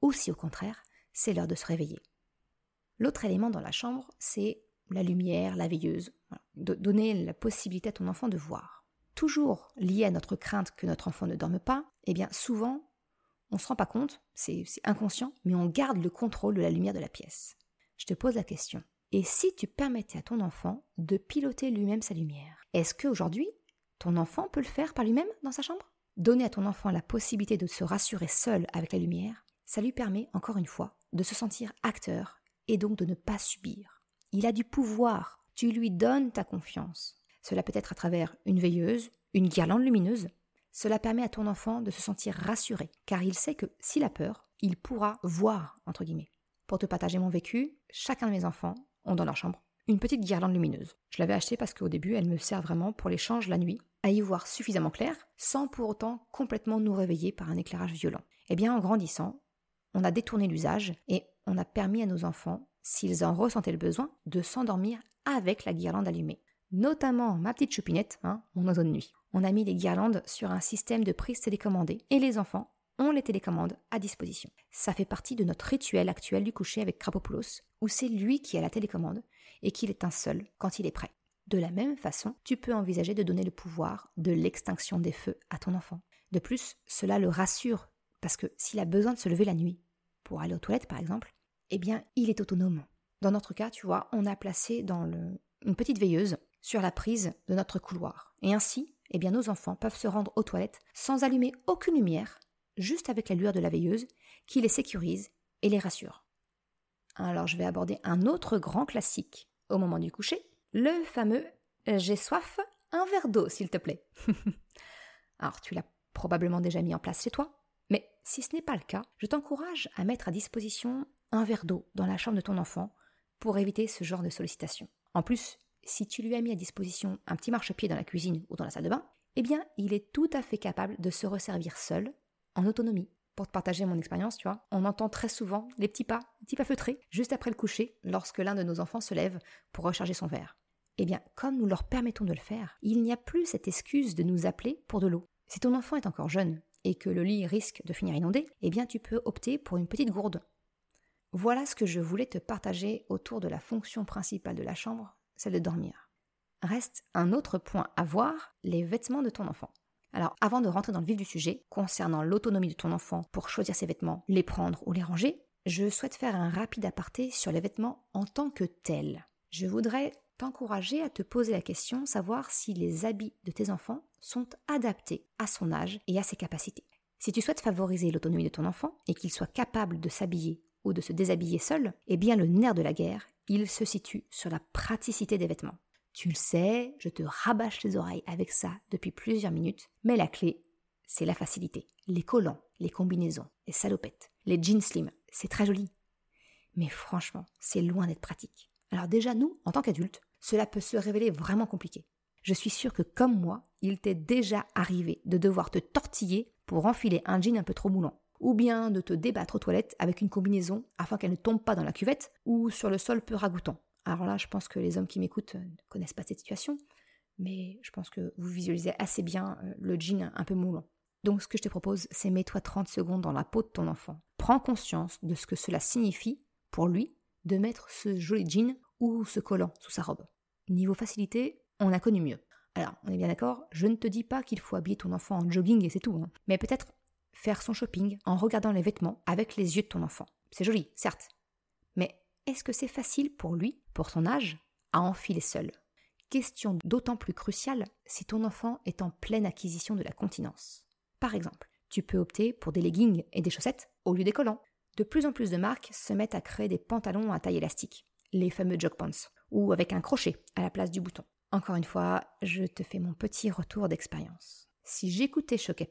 ou si au contraire c'est l'heure de se réveiller. L'autre élément dans la chambre, c'est la lumière, la veilleuse, donner la possibilité à ton enfant de voir. Toujours lié à notre crainte que notre enfant ne dorme pas, eh bien souvent on ne se rend pas compte, c'est inconscient, mais on garde le contrôle de la lumière de la pièce. Je te pose la question. Et si tu permettais à ton enfant de piloter lui-même sa lumière Est-ce qu'aujourd'hui, ton enfant peut le faire par lui-même dans sa chambre? Donner à ton enfant la possibilité de se rassurer seul avec la lumière, ça lui permet, encore une fois, de se sentir acteur et donc de ne pas subir. Il a du pouvoir, tu lui donnes ta confiance. Cela peut être à travers une veilleuse, une guirlande lumineuse. Cela permet à ton enfant de se sentir rassuré, car il sait que s'il a peur, il pourra voir, entre guillemets. Pour te partager mon vécu, chacun de mes enfants ont dans leur chambre une petite guirlande lumineuse. Je l'avais achetée parce qu'au début, elle me sert vraiment pour l'échange la nuit, à y voir suffisamment clair, sans pour autant complètement nous réveiller par un éclairage violent. Eh bien, en grandissant, on a détourné l'usage et on a permis à nos enfants, s'ils en ressentaient le besoin, de s'endormir avec la guirlande allumée. Notamment ma petite choupinette, hein, mon oiseau de nuit. On a mis les guirlandes sur un système de prise télécommandée et les enfants les télécommandes à disposition. Ça fait partie de notre rituel actuel du coucher avec Krapopoulos, où c'est lui qui a la télécommande et qu'il est un seul quand il est prêt. De la même façon, tu peux envisager de donner le pouvoir de l'extinction des feux à ton enfant. De plus, cela le rassure, parce que s'il a besoin de se lever la nuit, pour aller aux toilettes par exemple, eh bien, il est autonome. Dans notre cas, tu vois, on a placé dans le, une petite veilleuse sur la prise de notre couloir. Et ainsi, eh bien nos enfants peuvent se rendre aux toilettes sans allumer aucune lumière, juste avec la lueur de la veilleuse, qui les sécurise et les rassure. Alors je vais aborder un autre grand classique au moment du coucher, le fameux j'ai soif, un verre d'eau s'il te plaît. Alors tu l'as probablement déjà mis en place chez toi, mais si ce n'est pas le cas, je t'encourage à mettre à disposition un verre d'eau dans la chambre de ton enfant pour éviter ce genre de sollicitation. En plus, si tu lui as mis à disposition un petit marchepied dans la cuisine ou dans la salle de bain, eh bien, il est tout à fait capable de se resservir seul, en autonomie. Pour te partager mon expérience, tu vois, on entend très souvent les petits pas, petits pas feutrés, juste après le coucher, lorsque l'un de nos enfants se lève pour recharger son verre. Eh bien, comme nous leur permettons de le faire, il n'y a plus cette excuse de nous appeler pour de l'eau. Si ton enfant est encore jeune et que le lit risque de finir inondé, eh bien tu peux opter pour une petite gourde. Voilà ce que je voulais te partager autour de la fonction principale de la chambre, celle de dormir. Reste un autre point à voir, les vêtements de ton enfant. Alors avant de rentrer dans le vif du sujet, concernant l'autonomie de ton enfant pour choisir ses vêtements, les prendre ou les ranger, je souhaite faire un rapide aparté sur les vêtements en tant que tels. Je voudrais t'encourager à te poser la question, savoir si les habits de tes enfants sont adaptés à son âge et à ses capacités. Si tu souhaites favoriser l'autonomie de ton enfant et qu'il soit capable de s'habiller ou de se déshabiller seul, eh bien le nerf de la guerre, il se situe sur la praticité des vêtements. Tu le sais, je te rabâche les oreilles avec ça depuis plusieurs minutes, mais la clé, c'est la facilité. Les collants, les combinaisons, les salopettes, les jeans slim, c'est très joli. Mais franchement, c'est loin d'être pratique. Alors déjà, nous, en tant qu'adultes, cela peut se révéler vraiment compliqué. Je suis sûre que comme moi, il t'est déjà arrivé de devoir te tortiller pour enfiler un jean un peu trop moulant, ou bien de te débattre aux toilettes avec une combinaison afin qu'elle ne tombe pas dans la cuvette ou sur le sol peu ragoûtant. Alors là, je pense que les hommes qui m'écoutent ne connaissent pas cette situation, mais je pense que vous visualisez assez bien euh, le jean un peu moulant. Donc ce que je te propose, c'est mets-toi 30 secondes dans la peau de ton enfant. Prends conscience de ce que cela signifie pour lui de mettre ce joli jean ou ce collant sous sa robe. Niveau facilité, on a connu mieux. Alors, on est bien d'accord, je ne te dis pas qu'il faut habiller ton enfant en jogging et c'est tout, hein. mais peut-être faire son shopping en regardant les vêtements avec les yeux de ton enfant. C'est joli, certes. Mais est-ce que c'est facile pour lui, pour son âge, à enfiler seul Question d'autant plus cruciale si ton enfant est en pleine acquisition de la continence. Par exemple, tu peux opter pour des leggings et des chaussettes au lieu des collants. De plus en plus de marques se mettent à créer des pantalons à taille élastique, les fameux jog pants, ou avec un crochet à la place du bouton. Encore une fois, je te fais mon petit retour d'expérience. Si j'écoutais Choc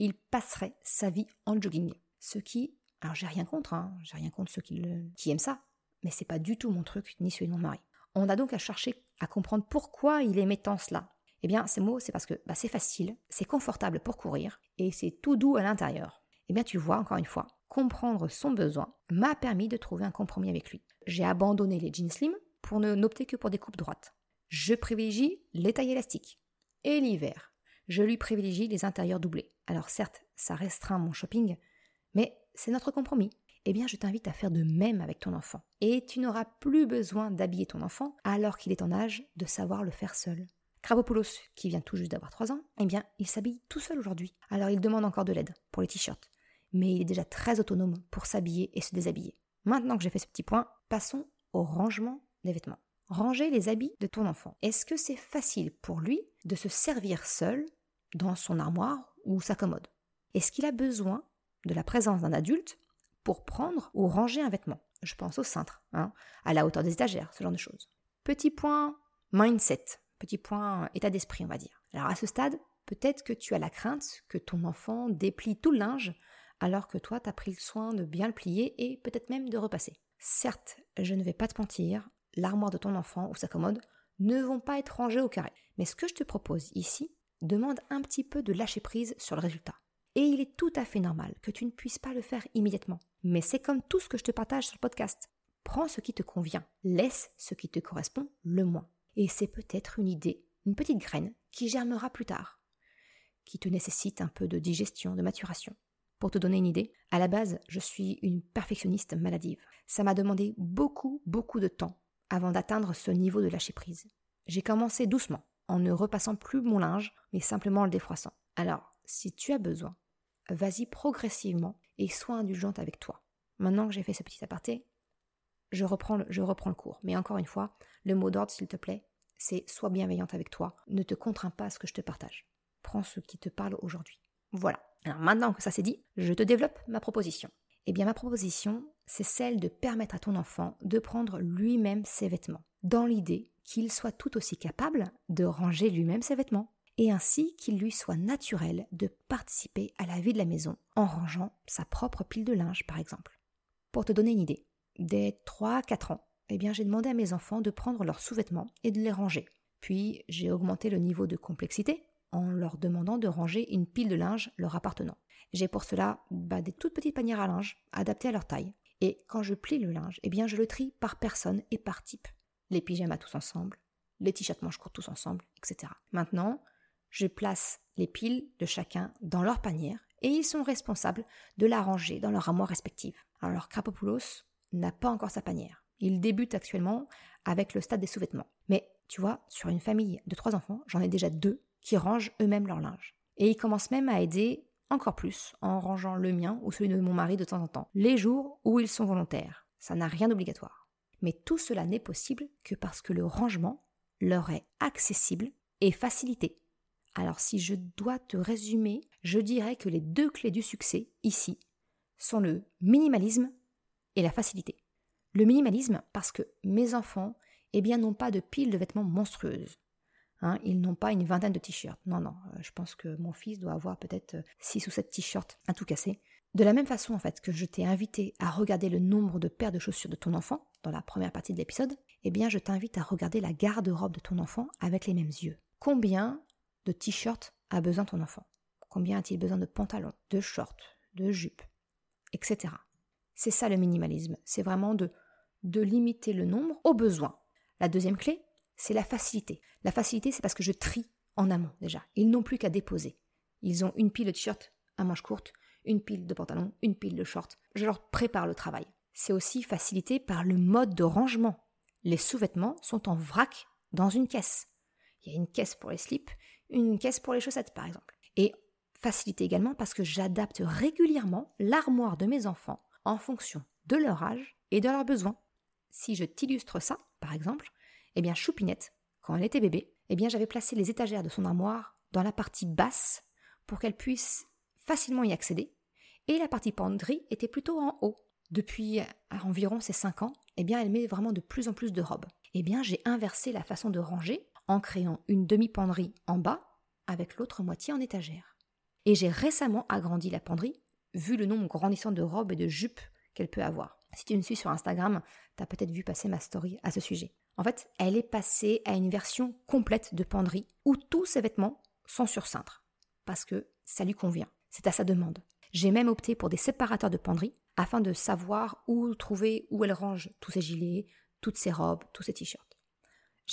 il passerait sa vie en jogging. Ce qui, alors j'ai rien contre, hein, j'ai rien contre ceux qui aiment ça, mais c'est pas du tout mon truc, ni celui de mon mari. On a donc à chercher à comprendre pourquoi il aimait tant cela. Eh bien, ces mots, c'est parce que bah, c'est facile, c'est confortable pour courir, et c'est tout doux à l'intérieur. Eh bien, tu vois, encore une fois, comprendre son besoin m'a permis de trouver un compromis avec lui. J'ai abandonné les jeans slim pour ne n'opter que pour des coupes droites. Je privilégie les tailles élastiques. Et l'hiver, je lui privilégie les intérieurs doublés. Alors certes, ça restreint mon shopping, mais c'est notre compromis. Eh bien, je t'invite à faire de même avec ton enfant. Et tu n'auras plus besoin d'habiller ton enfant alors qu'il est en âge de savoir le faire seul. Kravopoulos, qui vient tout juste d'avoir 3 ans, eh bien, il s'habille tout seul aujourd'hui. Alors il demande encore de l'aide pour les t-shirts. Mais il est déjà très autonome pour s'habiller et se déshabiller. Maintenant que j'ai fait ce petit point, passons au rangement des vêtements. Ranger les habits de ton enfant. Est-ce que c'est facile pour lui de se servir seul dans son armoire ou sa commode Est-ce qu'il a besoin de la présence d'un adulte pour prendre ou ranger un vêtement Je pense au cintre, hein, à la hauteur des étagères, ce genre de choses. Petit point mindset, petit point état d'esprit, on va dire. Alors à ce stade, peut-être que tu as la crainte que ton enfant déplie tout le linge alors que toi, tu as pris le soin de bien le plier et peut-être même de repasser. Certes, je ne vais pas te mentir, l'armoire de ton enfant ou sa commode ne vont pas être rangées au carré. Mais ce que je te propose ici, demande un petit peu de lâcher prise sur le résultat. Et il est tout à fait normal que tu ne puisses pas le faire immédiatement. Mais c'est comme tout ce que je te partage sur le podcast. Prends ce qui te convient, laisse ce qui te correspond le moins. Et c'est peut-être une idée, une petite graine qui germera plus tard, qui te nécessite un peu de digestion, de maturation. Pour te donner une idée, à la base, je suis une perfectionniste maladive. Ça m'a demandé beaucoup, beaucoup de temps avant d'atteindre ce niveau de lâcher prise. J'ai commencé doucement, en ne repassant plus mon linge, mais simplement en le défroissant. Alors, si tu as besoin, vas-y progressivement et sois indulgente avec toi. Maintenant que j'ai fait ce petit aparté, je reprends, le, cours. Mais encore une fois, le mot d'ordre, s'il te plaît, c'est sois bienveillante avec toi, ne te contrains pas à ce que je te partage. Prends ce qui te parle aujourd'hui. Voilà. Alors maintenant que ça c'est dit, je te développe ma proposition. Eh bien ma proposition, c'est celle de permettre à ton enfant de prendre lui-même ses vêtements, dans l'idée qu'il soit tout aussi capable de ranger lui-même ses vêtements, et ainsi qu'il lui soit naturel de participer à la vie de la maison en rangeant sa propre pile de linge par exemple. Pour te donner une idée, dès 3-4 ans, eh bien j'ai demandé à mes enfants de prendre leurs sous-vêtements et de les ranger. Puis j'ai augmenté le niveau de complexité en leur demandant de ranger une pile de linge leur appartenant. J'ai pour cela des toutes petites panières à linge adaptées à leur taille. Et quand je plie le linge, eh bien je le trie par personne et par type. Les pyjamas tous ensemble, les t-shirts manches courtes tous ensemble, etc. Maintenant, je place les piles de chacun dans leur panière et ils sont responsables de la ranger dans leur armoire respective. Alors Krapopoulos n'a pas encore sa panière. Il débute actuellement avec le stade des sous-vêtements. Mais tu vois, sur une famille de trois enfants, j'en ai déjà deux qui rangent eux-mêmes leur linge. Et ils commencent même à aider encore plus en rangeant le mien ou celui de mon mari de temps en temps, les jours où ils sont volontaires. Ça n'a rien d'obligatoire. Mais tout cela n'est possible que parce que le rangement leur est accessible et facilité. Alors si je dois te résumer, je dirais que les deux clés du succès ici sont le minimalisme et la facilité. Le minimalisme parce que mes enfants, eh bien, n'ont pas de pile de vêtements monstrueuses. Hein, ils n'ont pas une vingtaine de t-shirts. Non, non, euh, je pense que mon fils doit avoir peut-être 6 euh, ou 7 t-shirts à tout casser. De la même façon, en fait, que je t'ai invité à regarder le nombre de paires de chaussures de ton enfant dans la première partie de l'épisode, eh bien, je t'invite à regarder la garde-robe de ton enfant avec les mêmes yeux. Combien de t-shirts a besoin ton enfant? Combien a-t-il besoin de pantalons, de shorts, de jupes, etc. C'est ça le minimalisme. C'est vraiment de, de limiter le nombre aux besoins. La deuxième clé, c'est la facilité. La facilité, c'est parce que je trie en amont déjà. Ils n'ont plus qu'à déposer. Ils ont une pile de t-shirts à manches courtes, une pile de pantalons, une pile de shorts. Je leur prépare le travail. C'est aussi facilité par le mode de rangement. Les sous-vêtements sont en vrac dans une caisse. Il y a une caisse pour les slips, une caisse pour les chaussettes par exemple. Et facilité également parce que j'adapte régulièrement l'armoire de mes enfants en fonction de leur âge et de leurs besoins. Si je t'illustre ça, par exemple, eh bien, Choupinette, quand elle était bébé, eh bien, j'avais placé les étagères de son armoire dans la partie basse pour qu'elle puisse facilement y accéder, et la partie penderie était plutôt en haut. Depuis environ ses 5 ans, eh bien, elle met vraiment de plus en plus de robes. Eh bien, j'ai inversé la façon de ranger en créant une demi-penderie en bas avec l'autre moitié en étagère. Et j'ai récemment agrandi la penderie, vu le nombre grandissant de robes et de jupes qu'elle peut avoir. Si tu me suis sur Instagram, tu as peut-être vu passer ma story à ce sujet. En fait, elle est passée à une version complète de penderie où tous ses vêtements sont sur cintre parce que ça lui convient. C'est à sa demande. J'ai même opté pour des séparateurs de penderie afin de savoir où trouver, où elle range tous ses gilets, toutes ses robes, tous ses t-shirts.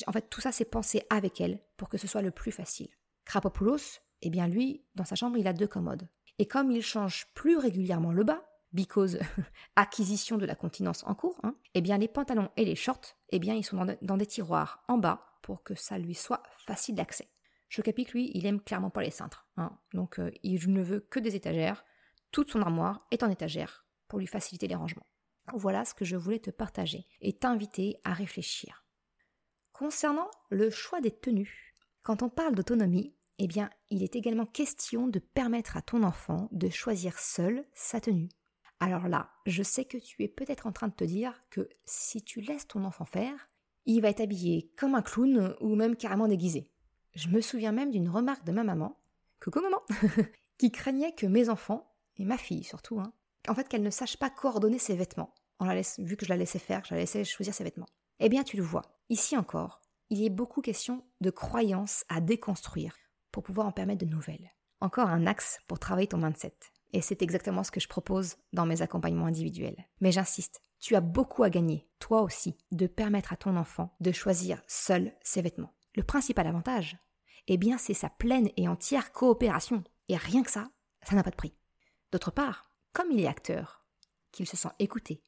En fait, tout ça, c'est pensé avec elle pour que ce soit le plus facile. Krapopoulos, eh bien lui, dans sa chambre, il a deux commodes. Et comme il change plus régulièrement le bas, because acquisition de la continence en cours, hein, eh bien les pantalons et les shorts, eh bien ils sont dans, des tiroirs en bas pour que ça lui soit facile d'accès. Chocapic, lui, il aime clairement pas les cintres, hein, donc euh, il ne veut que des étagères. Toute son armoire est en étagère pour lui faciliter les rangements. Voilà ce que je voulais te partager et t'inviter à réfléchir. Concernant le choix des tenues, quand on parle d'autonomie, eh bien, il est également question de permettre à ton enfant de choisir seul sa tenue. Alors là, je sais que tu es peut-être en train de te dire que si tu laisses ton enfant faire, il va être habillé comme un clown ou même carrément déguisé. Je me souviens même d'une remarque de ma maman, coucou maman, qui craignait que mes enfants, et ma fille surtout, hein, en fait qu'elle ne sache pas coordonner ses vêtements, en la laisse, vu que je la laissais faire, je la laissais choisir ses vêtements. Eh bien tu le vois, ici encore, il y a beaucoup question de croyances à déconstruire pour pouvoir en permettre de nouvelles. Encore un axe pour travailler ton mindset. Et c'est exactement ce que je propose dans mes accompagnements individuels. Mais j'insiste, tu as beaucoup à gagner, toi aussi, de permettre à ton enfant de choisir seul ses vêtements. Le principal avantage, eh bien, c'est sa pleine et entière coopération. Et rien que ça, ça n'a pas de prix. D'autre part, comme il est acteur, qu'il se sent écouté,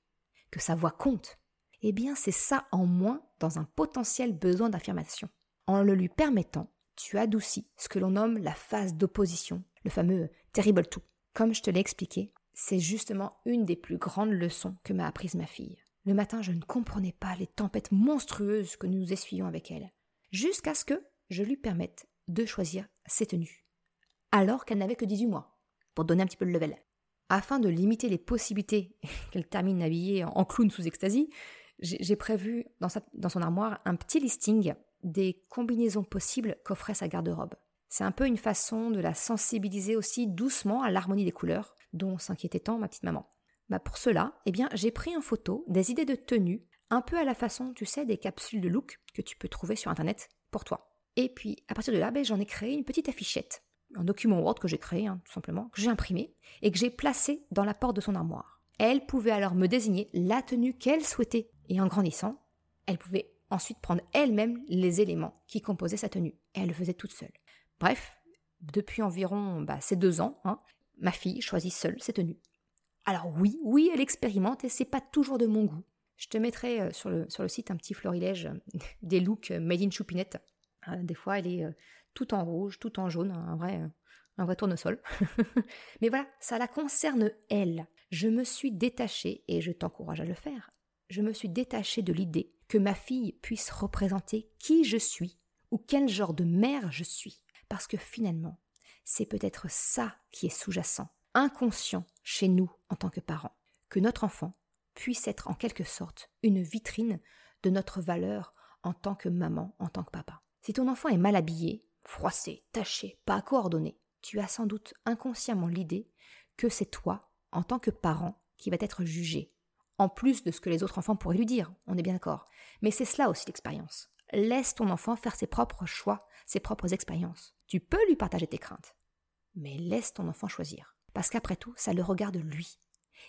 que sa voix compte, eh bien, c'est ça en moins dans un potentiel besoin d'affirmation. En le lui permettant, tu adoucis ce que l'on nomme la phase d'opposition, le fameux terrible tout. Comme je te l'ai expliqué, c'est justement une des plus grandes leçons que m'a apprise ma fille. Le matin, je ne comprenais pas les tempêtes monstrueuses que nous essuyions avec elle. jusqu'à ce que je lui permette de choisir ses tenues, alors qu'elle n'avait que 18 mois, pour donner un petit peu le level. Afin de limiter les possibilités qu'elle termine habillée en clown sous extasie, j'ai prévu dans, son armoire un petit listing des combinaisons possibles qu'offrait sa garde-robe. C'est un peu une façon de la sensibiliser aussi doucement à l'harmonie des couleurs, dont s'inquiétait tant ma petite maman. Bah pour cela, eh j'ai pris en photo des idées de tenues, un peu à la façon, tu sais, des capsules de look que tu peux trouver sur internet pour toi. Et puis, à partir de là, ben, j'en ai créé une petite affichette, un document Word que j'ai créé, hein, tout simplement, que j'ai imprimé et que j'ai placé dans la porte de son armoire. Elle pouvait alors me désigner la tenue qu'elle souhaitait. Et en grandissant, elle pouvait ensuite prendre elle-même les éléments qui composaient sa tenue. Et elle le faisait toute seule. Bref, depuis environ bah, ces deux ans, hein, ma fille choisit seule ses tenues. Alors oui, oui, elle expérimente et c'est pas toujours de mon goût. Je te mettrai euh, sur le, sur le site un petit florilège euh, des looks euh, made in choupinette. Des fois, elle est tout en rouge, tout en jaune, un vrai, un vrai tournesol. Mais voilà, ça la concerne elle. Je me suis détachée, et je t'encourage à le faire, je me suis détachée de l'idée que ma fille puisse représenter qui je suis ou quel genre de mère je suis. Parce que finalement, c'est peut-être ça qui est sous-jacent, inconscient chez nous en tant que parents, que notre enfant puisse être en quelque sorte une vitrine de notre valeur en tant que maman, en tant que papa. Si ton enfant est mal habillé, froissé, taché, pas coordonné, tu as sans doute inconsciemment l'idée que c'est toi, en tant que parent, qui va être jugé, en plus de ce que les autres enfants pourraient lui dire, on est bien d'accord. Mais c'est cela aussi l'expérience. Laisse ton enfant faire ses propres choix, ses propres expériences. Tu peux lui partager tes craintes, mais laisse ton enfant choisir. Parce qu'après tout, ça le regarde lui.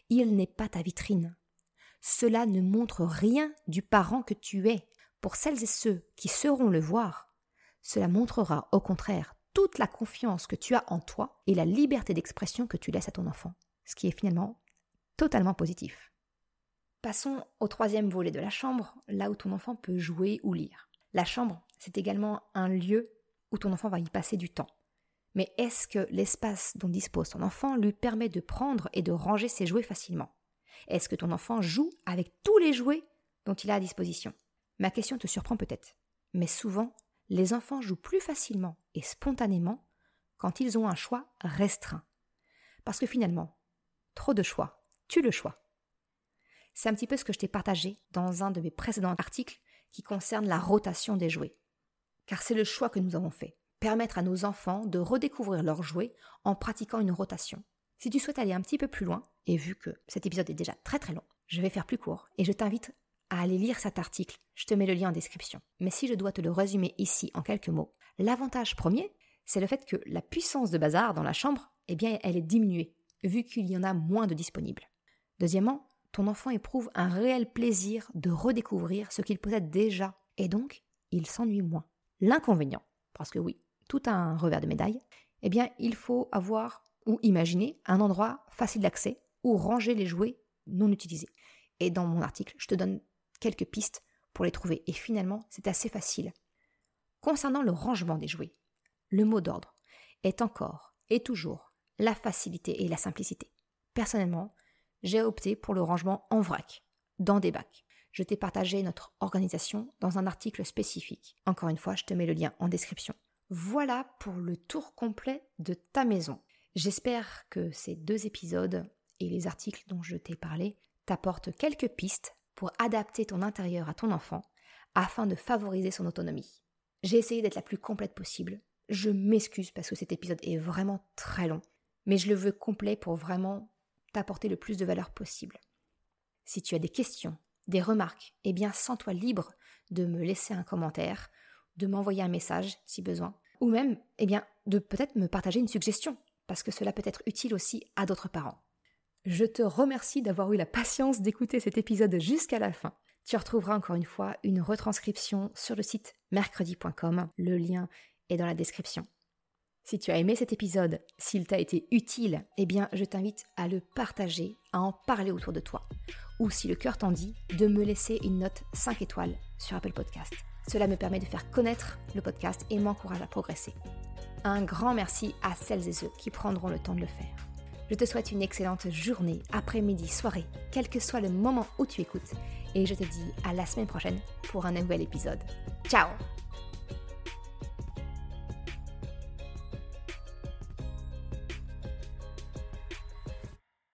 Il n'est pas ta vitrine. Cela ne montre rien du parent que tu es. Pour celles et ceux qui sauront le voir, cela montrera au contraire toute la confiance que tu as en toi et la liberté d'expression que tu laisses à ton enfant, ce qui est finalement totalement positif. Passons au troisième volet de la chambre, là où ton enfant peut jouer ou lire. La chambre, c'est également un lieu où ton enfant va y passer du temps. Mais est-ce que l'espace dont dispose ton enfant lui permet de prendre et de ranger ses jouets facilement? Est-ce que ton enfant joue avec tous les jouets dont il a à disposition? Ma question te surprend peut-être, mais souvent, les enfants jouent plus facilement et spontanément quand ils ont un choix restreint. Parce que finalement, trop de choix tue le choix. C'est un petit peu ce que je t'ai partagé dans un de mes précédents articles qui concerne la rotation des jouets. Car c'est le choix que nous avons fait permettre à nos enfants de redécouvrir leurs jouets en pratiquant une rotation. Si tu souhaites aller un petit peu plus loin, et vu que cet épisode est déjà très très long, je vais faire plus court et je t'invite à aller lire cet article. Je te mets le lien en description. Mais si je dois te le résumer ici en quelques mots, l'avantage premier, c'est le fait que la puissance de bazar dans la chambre, eh bien, elle est diminuée, vu qu'il y en a moins de disponibles. Deuxièmement, ton enfant éprouve un réel plaisir de redécouvrir ce qu'il possède déjà, et donc, il s'ennuie moins. L'inconvénient, parce que oui, tout a un revers de médaille, eh bien, il faut avoir ou imaginer un endroit facile d'accès où ranger les jouets non utilisés. Et dans mon article, je te donne quelques pistes pour les trouver. Et finalement, c'est assez facile. Concernant le rangement des jouets, le mot d'ordre est encore et toujours la facilité et la simplicité. Personnellement, j'ai opté pour le rangement en vrac, dans des bacs. Je t'ai partagé notre organisation dans un article spécifique. Encore une fois, je te mets le lien en description. Voilà pour le tour complet de ta maison. J'espère que ces deux épisodes et les articles dont je t'ai parlé t'apportent quelques pistes pour adapter ton intérieur à ton enfant afin de favoriser son autonomie. J'ai essayé d'être la plus complète possible. Je m'excuse parce que cet épisode est vraiment très long, mais je le veux complet pour vraiment t'apporter le plus de valeur possible. Si tu as des questions, des remarques, eh bien sens-toi libre de me laisser un commentaire, de m'envoyer un message si besoin ou même, eh bien, de peut-être me partager une suggestion, parce que cela peut être utile aussi à d'autres parents. Je te remercie d'avoir eu la patience d'écouter cet épisode jusqu'à la fin. Tu retrouveras encore une fois une retranscription sur le site mercredi.com. Le lien est dans la description. Si tu as aimé cet épisode, s'il t'a été utile, eh bien, je t'invite à le partager, à en parler autour de toi. Ou si le cœur t'en dit, de me laisser une note 5 étoiles sur Apple Podcast. Cela me permet de faire connaître le podcast et m'encourage à progresser. Un grand merci à celles et ceux qui prendront le temps de le faire. Je te souhaite une excellente journée, après-midi, soirée, quel que soit le moment où tu écoutes, et je te dis à la semaine prochaine pour un nouvel épisode. Ciao